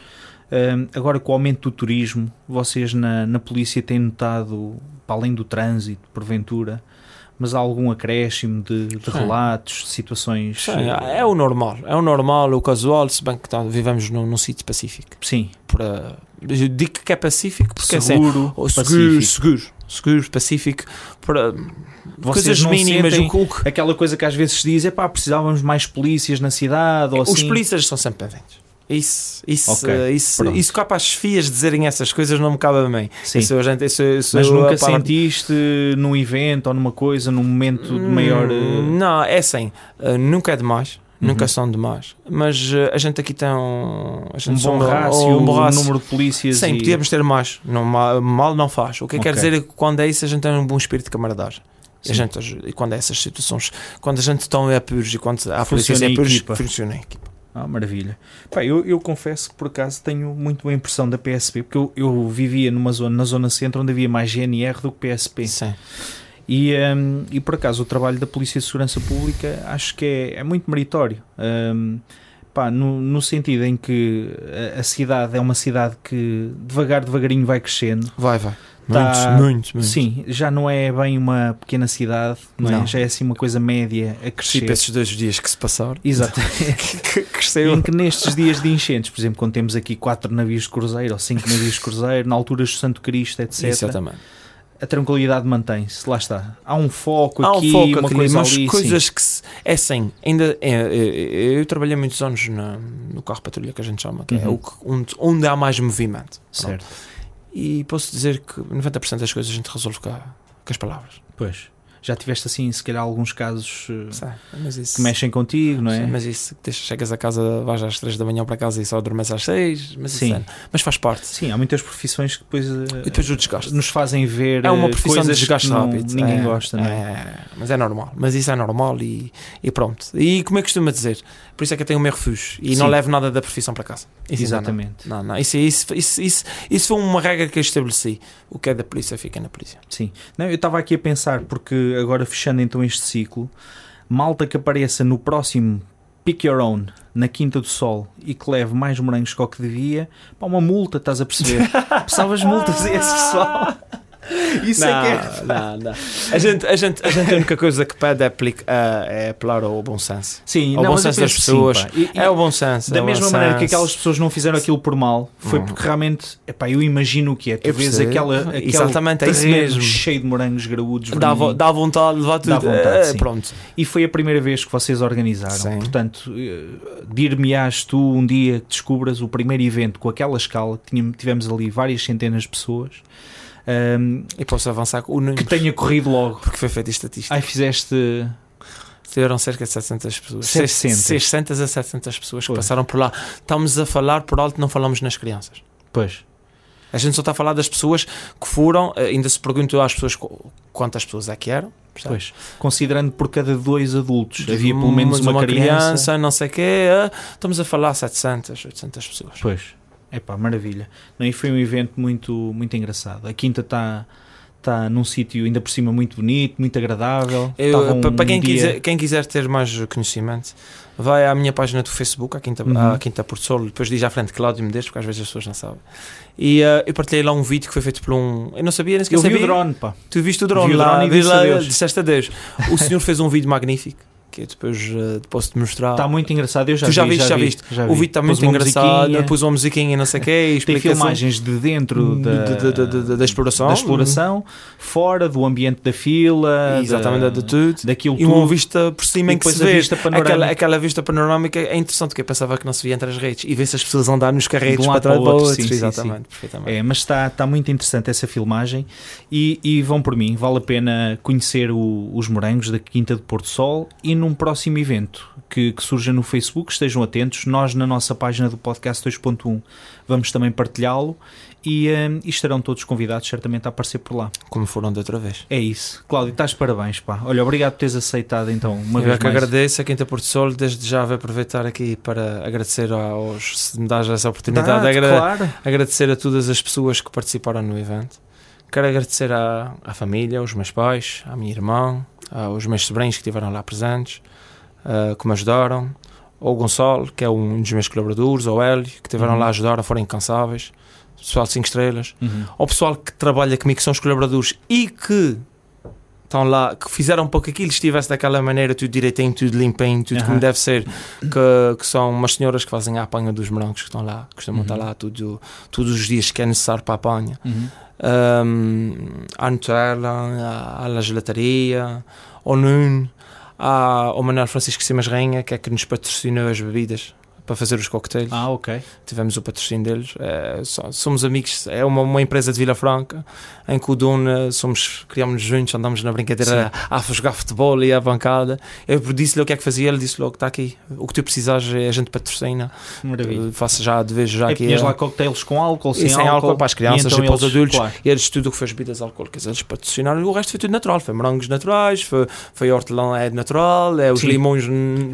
S2: Agora, com o aumento do turismo, vocês na, na polícia têm notado, para além do trânsito, porventura, mas há algum acréscimo de, de relatos, de situações?
S3: Sim, é o normal, é o normal, o casual, se bem que tá, vivemos num, num sítio pacífico.
S2: Sim,
S3: Para, eu digo que é pacífico porque assim,
S2: seguro,
S3: oh, seguro,
S2: pacífico.
S3: seguro, seguro, pacífico, para
S2: Vocês
S3: coisas
S2: não
S3: mínimas. o que- o que-
S2: Aquela coisa que às vezes se diz é pá, precisávamos mais polícias na cidade ou
S3: Os
S2: assim.
S3: polícias são sempre bem-vindos. Isso, isso,
S2: Ok,
S3: eh, isso,
S2: pronto.
S3: isso cá para as chefias dizerem essas coisas não me cabe a mim.
S2: Sim.
S3: Isso, gente, isso, isso
S2: Mas nunca
S3: palavra-
S2: sentiste num evento ou numa coisa, num momento de maior.
S3: Hum,
S2: eh,
S3: Não, é assim, eh, nunca é demais.
S2: Uhum.
S3: Nunca são demais, mas a gente aqui tem um, a gente
S2: um bom rácio,
S3: um bom rácio.
S2: número de polícias.
S3: Sim,
S2: e...
S3: podíamos ter mais. Não, ma- mal não faz. O que
S2: Ok.
S3: quer dizer é que quando é isso, a gente tem um bom espírito de camaradagem. E
S2: Sim.
S3: A gente, e quando é essas situações, quando a gente está em apuros e quando há polícias em
S2: em
S3: apuros, funciona em equipa.
S2: Ah, maravilha. Pá, eu, eu confesso que por acaso tenho muito boa impressão da PSP, porque eu, eu vivia numa zona, na zona centro onde havia mais GNR do que PSP.
S3: Sim.
S2: E, hum, e por acaso o trabalho da Polícia de Segurança Pública acho que é, é muito meritório. Hum, pá, no, no sentido em que a, a cidade é uma cidade que devagar, devagarinho vai crescendo.
S3: Vai, vai.
S2: Tá-
S3: Muitos, muitos, muitos.
S2: Sim, já não é bem uma pequena cidade, não é?
S3: Não.
S2: já é assim uma coisa média a crescer.
S3: Tipo esses dois dias que se passaram.
S2: Exatamente. [LAUGHS]
S3: que cresceu.
S2: em que nestes dias de enchentes, por exemplo, quando temos aqui quatro navios de cruzeiro ou cinco navios de cruzeiro, na altura do Santo Cristo, etc.,
S3: Exatamente.
S2: a tranquilidade mantém-se. Lá está. Há um foco
S3: Há
S2: aqui,
S3: um foco
S2: uma
S3: aqui,
S2: coisa
S3: mas
S2: ali. sim.
S3: coisas que se, é assim, ainda é, é- eu trabalhei muitos anos na- no carro patrulha que a gente chama, que é
S2: Uhum.
S3: o que- onde, onde há mais movimento. Pronto.
S2: Certo.
S3: E posso dizer que 90% das coisas a gente resolve com, as palavras.
S2: Pois. Já tiveste assim, se calhar, alguns casos eh?
S3: Mas isso,
S2: que mexem contigo, não é?
S3: Sim, mas isso, deixa, chegas a casa, vais às 3 da manhã para casa e só adormeces às 6, mas,
S2: Sim.
S3: é- mas faz parte.
S2: Sim, há muitas profissões que depois, eh,
S3: E depois o desgaste.
S2: nos fazem ver
S3: É uma
S2: eh,
S3: profissão de desgaste
S2: que não-
S3: rápido.
S2: ninguém
S3: É,
S2: gosta, não é?
S3: é, mas é normal. Mas isso é normal e, e pronto. E como é que costuma dizer? Por isso é que eu tenho o meu refúgio e não
S2: Sim.
S3: levo nada da profissão para casa. Isso não.
S2: Exatamente.
S3: Não, não. Isso, isso, isso, isso, isso foi uma regra que eu estabeleci. O que é da polícia fica na polícia.
S2: Sim. Não, eu estava aqui a pensar, porque agora fechando então este ciclo, malta que apareça no próximo Pick Your Own, na Quinta do Sol, e que leve mais morangos que o que devia, pá, uma multa, estás a perceber? [LAUGHS] Salvas multas a esse pessoal. [LAUGHS] [LAUGHS] Isso é que é.
S3: não, não. A gente, a, gente, a gente a única coisa que pede é, aplica, é apelar ao bom senso.
S2: Sim,
S3: Ao
S2: não,
S3: bom senso das
S2: penso sim,
S3: pessoas.
S2: pá. E-
S3: É o bom senso.
S2: da
S3: é
S2: mesma maneira que aquelas pessoas não fizeram aquilo por mal, foi
S3: Uhum.
S2: porque realmente, epá, eu imagino o que é. Tu
S3: Eu
S2: vês
S3: percebo.
S2: aquela, aquele
S3: Exatamente, é isso mesmo.
S2: cheio de morangos graúdos.
S3: Dá,
S2: vermelhinhos.
S3: dá vontade de levar tudo.
S2: Dá vontade,
S3: É,
S2: sim.
S3: pronto.
S2: E foi a primeira vez que vocês organizaram.
S3: Sim.
S2: Portanto, eh, dir-me-ás tu um dia que descubras o primeiro evento com aquela escala, tínhamos- tivemos ali várias centenas de pessoas, ahm,
S3: E posso avançar com o número.
S2: que tenha corrido logo.
S3: Porque foi feita estatística.
S2: Ai, fizeste.
S3: Tiveram cerca de 700 pessoas.
S2: 700.
S3: 600 a 700 pessoas que
S2: Pois.
S3: passaram por lá. Estamos a falar por alto, não falamos nas crianças.
S2: Pois.
S3: A gente só está a falar das pessoas que foram. eh, Ainda se perguntou às pessoas qu- quantas pessoas é que eram. percebe?
S2: Pois. Considerando por cada dois adultos havia pelo menos
S3: Mas
S2: uma, criança.
S3: não sei o quê. eh, Estamos a falar 700, 800 pessoas.
S2: Pois. É pá, maravilha. Não, e foi um evento muito, muito engraçado. A Quinta está tá num sítio ainda por cima muito bonito, muito agradável.
S3: Eu,
S2: um
S3: para quem,
S2: dia-
S3: quiser, quem quiser ter mais conhecimento, vai à minha página do Facebook, à Quinta,
S2: Uhum.
S3: à Quinta Porto Sol, depois diz à frente Cláudio Medeiros, porque às vezes as pessoas não sabem. E eh, eu partilhei lá um vídeo que foi feito por um. Eu não sabia, nem sequer
S2: Eu vi o
S3: sabia.
S2: drone, pá.
S3: Tu viste o drone
S2: Vi o
S3: lá,
S2: drone e
S3: vi lá,
S2: adeus.
S3: disseste adeus. O senhor fez um vídeo magnífico, [LAUGHS] que eu depois eh, posso te mostrar.
S2: Está muito engraçado. Eu já
S3: Tu já
S2: vi,
S3: viste, já
S2: vi,
S3: viste.
S2: já
S3: o
S2: vi.
S3: vídeo está muito engraçado, pus uma musiquinha e não sei o quê,
S2: Tem filmagens de dentro da,
S3: de- de- de- de- da exploração.
S2: da exploração, fora do ambiente da fila,
S3: Exatamente,
S2: da,
S3: de tudo.
S2: daquilo
S3: E uma
S2: tudo.
S3: vista por cima
S2: E
S3: em que
S2: depois
S3: se vê.
S2: vista.
S3: Aquela, aquela vista panorâmica é interessante, porque eu pensava que não se via entre as redes. E vê-se as pessoas andar nos carretos
S2: De um
S3: para trás
S2: para outro,
S3: outro.
S2: sim, sim,
S3: Exatamente, perfeitamente.
S2: É, mas está, está muito interessante essa filmagem e, e vão por mim, vale a pena conhecer o- os morangos da Quinta de Porto Sol e num próximo evento que, que surja no Facebook, estejam atentos. Nós, na nossa página do podcast 2.1, vamos também partilhá-lo e, um, e, estarão todos convidados certamente a aparecer por lá.
S3: Como foram de outra vez.
S2: É isso. Cláudio, estás parabéns, pá. Olha, obrigado por teres aceitado então uma
S3: Eu
S2: vez
S3: é que
S2: mais.
S3: agradeço a Quinta Porto Sol, desde já vou aproveitar aqui para agradecer aos, se me dás essa oportunidade,
S2: Dá,
S3: agra
S2: claro.
S3: agradecer a todas as pessoas que participaram no evento. Quero agradecer à, à família, aos meus pais, à minha irmã, aos meus sobrinhos que estiveram lá presentes, uh, que me ajudaram, ao Gonçalo, que é um dos meus colaboradores, ao Hélio, que estiveram
S2: Uhum.
S3: lá a ajudar, foram incansáveis, pessoal de 5 estrelas,
S2: Uhum.
S3: ao pessoal que trabalha comigo, que são os colaboradores e que estão lá, que fizeram um pouco aquilo, estivesse daquela maneira, tudo direitinho, tudo limpinho, tudo como
S2: Aham.
S3: deve ser, que, que são umas senhoras que fazem a apanha dos morangos que estão lá, costumam
S2: Uhum.
S3: estar lá tudo, todos os dias que é necessário para a apanha.
S2: Uhum.
S3: Um, à Nutella, à, à gelataria, ao Nuno, à- ao Manuel Francisco Simas Rainha, que é que nos patrocinou as bebidas para fazer os coquetéis.
S2: Ah, ok.
S3: Tivemos o patrocínio deles. É, so- somos amigos, é uma, uma empresa de Vila Franca em que o dono somos, criámos juntos, andamos na brincadeira a, a jogar futebol e a bancada. Eu disse-lhe o que é que fazia, ele disse logo: está aqui, o que tu precisares, a gente patrocina.
S2: Maravilha.
S3: Eu faço já de vez já
S2: É,
S3: aqui.
S2: tinhas
S3: a-
S2: lá coquetéis com álcool, sem,
S3: e sem álcool para as crianças e,
S2: então
S3: para os
S2: eles-
S3: adultos.
S2: Claro.
S3: E eles tudo o que foi as bebidas alcoólicas, eles patrocinaram e o resto foi tudo natural. Foi morangos naturais, foi, foi hortelã é natural, é os
S2: Sim.
S3: limões.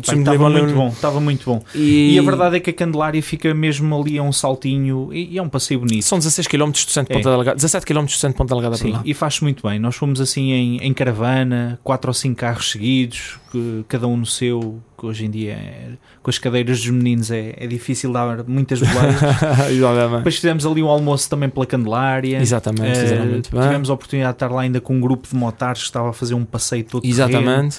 S2: Estava muito bom, estava muito bom.
S3: E,
S2: E a verdade é que a Candelária fica mesmo ali a um saltinho e, e é um passeio bonito.
S3: São 16 km do centro de
S2: É.
S3: Ponta Delgada, 17 km do centro de Ponta Delgada
S2: Sim,
S3: para lá.
S2: e faz-se muito bem. Nós fomos assim em, em caravana, quatro ou cinco carros seguidos, que- cada um no seu, que hoje em dia é- com as cadeiras dos meninos é, é difícil dar muitas boleias. [LAUGHS]
S3: Exatamente.
S2: Depois fizemos ali um almoço também pela Candelária.
S3: Exatamente, bem.
S2: tivemos a oportunidade de estar lá ainda com um grupo de motares que estava a fazer um passeio todo terreno.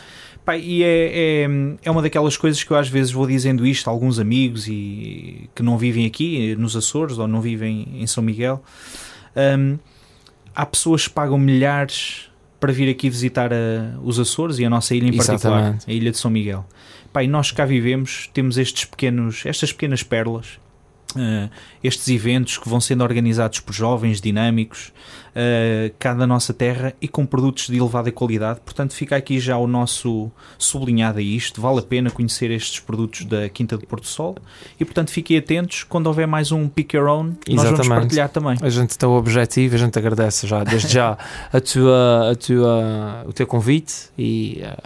S2: Pá, e é, é, é uma daquelas coisas que eu às vezes vou dizendo isto a alguns amigos e que não vivem aqui nos Açores ou não vivem em São Miguel. Hum, há pessoas que pagam milhares para vir aqui visitar a- os Açores e a nossa ilha em particular,
S3: Exatamente.
S2: a ilha de São Miguel. Pá, e nós cá vivemos temos estes pequenos, estas pequenas pérolas, eh, estes eventos que vão sendo organizados por jovens dinâmicos, eh, cá da nossa terra e com produtos de elevada qualidade. Portanto, fica aqui já o nosso sublinhado a isto. Vale a pena conhecer estes produtos da Quinta do Porto Sol e, portanto, fiquem atentos. Quando houver mais um Pick Your Own, nós vamos
S3: Exatamente.
S2: partilhar também.
S3: A gente está objetivo, a gente agradece já, desde já, [LAUGHS] a tua, a tua, o teu convite e, eh,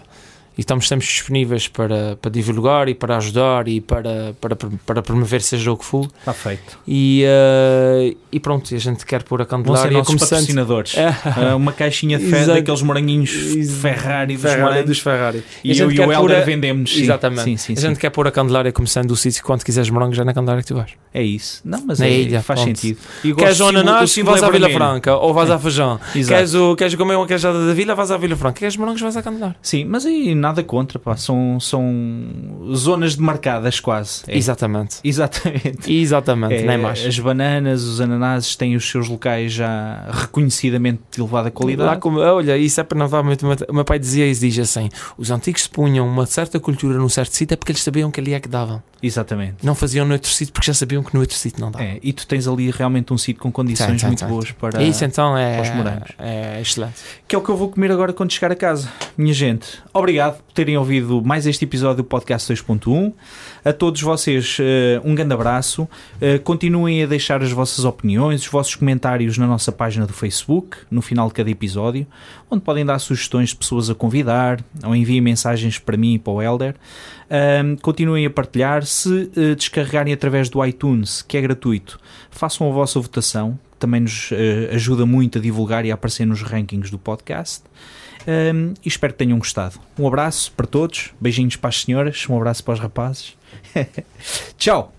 S3: e estamos sempre disponíveis para, para divulgar e para ajudar e para, para, para promover seja o que for.
S2: Está feito.
S3: E, eh, e pronto, e a gente quer pôr a
S2: Vão ser
S3: Candelária
S2: nossos
S3: começando.
S2: patrocinadores. [LAUGHS]
S3: É.
S2: Ah, uma caixinha de
S3: Exato.
S2: daqueles moranguinhos Ferrari dos
S3: Ferrari, dos Ferrari.
S2: E
S3: gente
S2: eu e o Helder
S3: a-
S2: vendemos. sim.
S3: Exatamente.
S2: Sim, sim,
S3: a gente quer pôr a Candelária começando o sítio quando quiseres morangos, é na Candelária que tu vais.
S2: É isso. Não, mas
S3: Na
S2: é,
S3: ilha,
S2: faz
S3: pronto.
S2: sentido. E
S3: Queres o ananás, vais
S2: é
S3: à Vila. Franca. Ou vais à Feijão.
S2: Exato.
S3: Queres, o, queres comer uma queijada da Vila, vais à Vila Franca. Queres morangos, vais à Candelária.
S2: Sim, mas aí nada contra, pá. São, são zonas demarcadas quase. É.
S3: Exatamente.
S2: Exatamente.
S3: Exatamente,
S2: É,
S3: nem mais.
S2: As bananas, os ananases têm os seus locais já reconhecidamente de elevada qualidade.
S3: Lá como, olha, isso é para não dar muito. O meu pai dizia isso, diz assim: os antigos punham uma certa cultura num certo sítio é porque eles sabiam que ali é que davam.
S2: Exatamente.
S3: Não faziam no outro sítio porque já sabiam que no outro sítio não dava.
S2: É, e tu tens ali realmente um sítio com condições
S3: tem,
S2: muito
S3: tem.
S2: boas para.
S3: Isso então é,
S2: para os morangos.
S3: é excelente.
S2: Que é o que eu vou comer agora quando chegar a casa. Minha gente, obrigado por terem ouvido mais este episódio do Podcast 2.1. A todos vocês, eh, um grande abraço. Eh, continuem a deixar as vossas opiniões, os vossos comentários na nossa página do Facebook, no final de cada episódio, onde podem dar sugestões de pessoas a convidar ou enviem mensagens para mim e para o Helder. Ahm, continuem a partilhar. Se eh, descarregarem através do iTunes, que é gratuito, façam a vossa votação, que também nos ajuda muito a divulgar e a aparecer nos rankings do podcast. Ahm, e espero que tenham gostado. Um abraço para todos, beijinhos para as senhoras, um abraço para os rapazes. [LAUGHS] Tchau!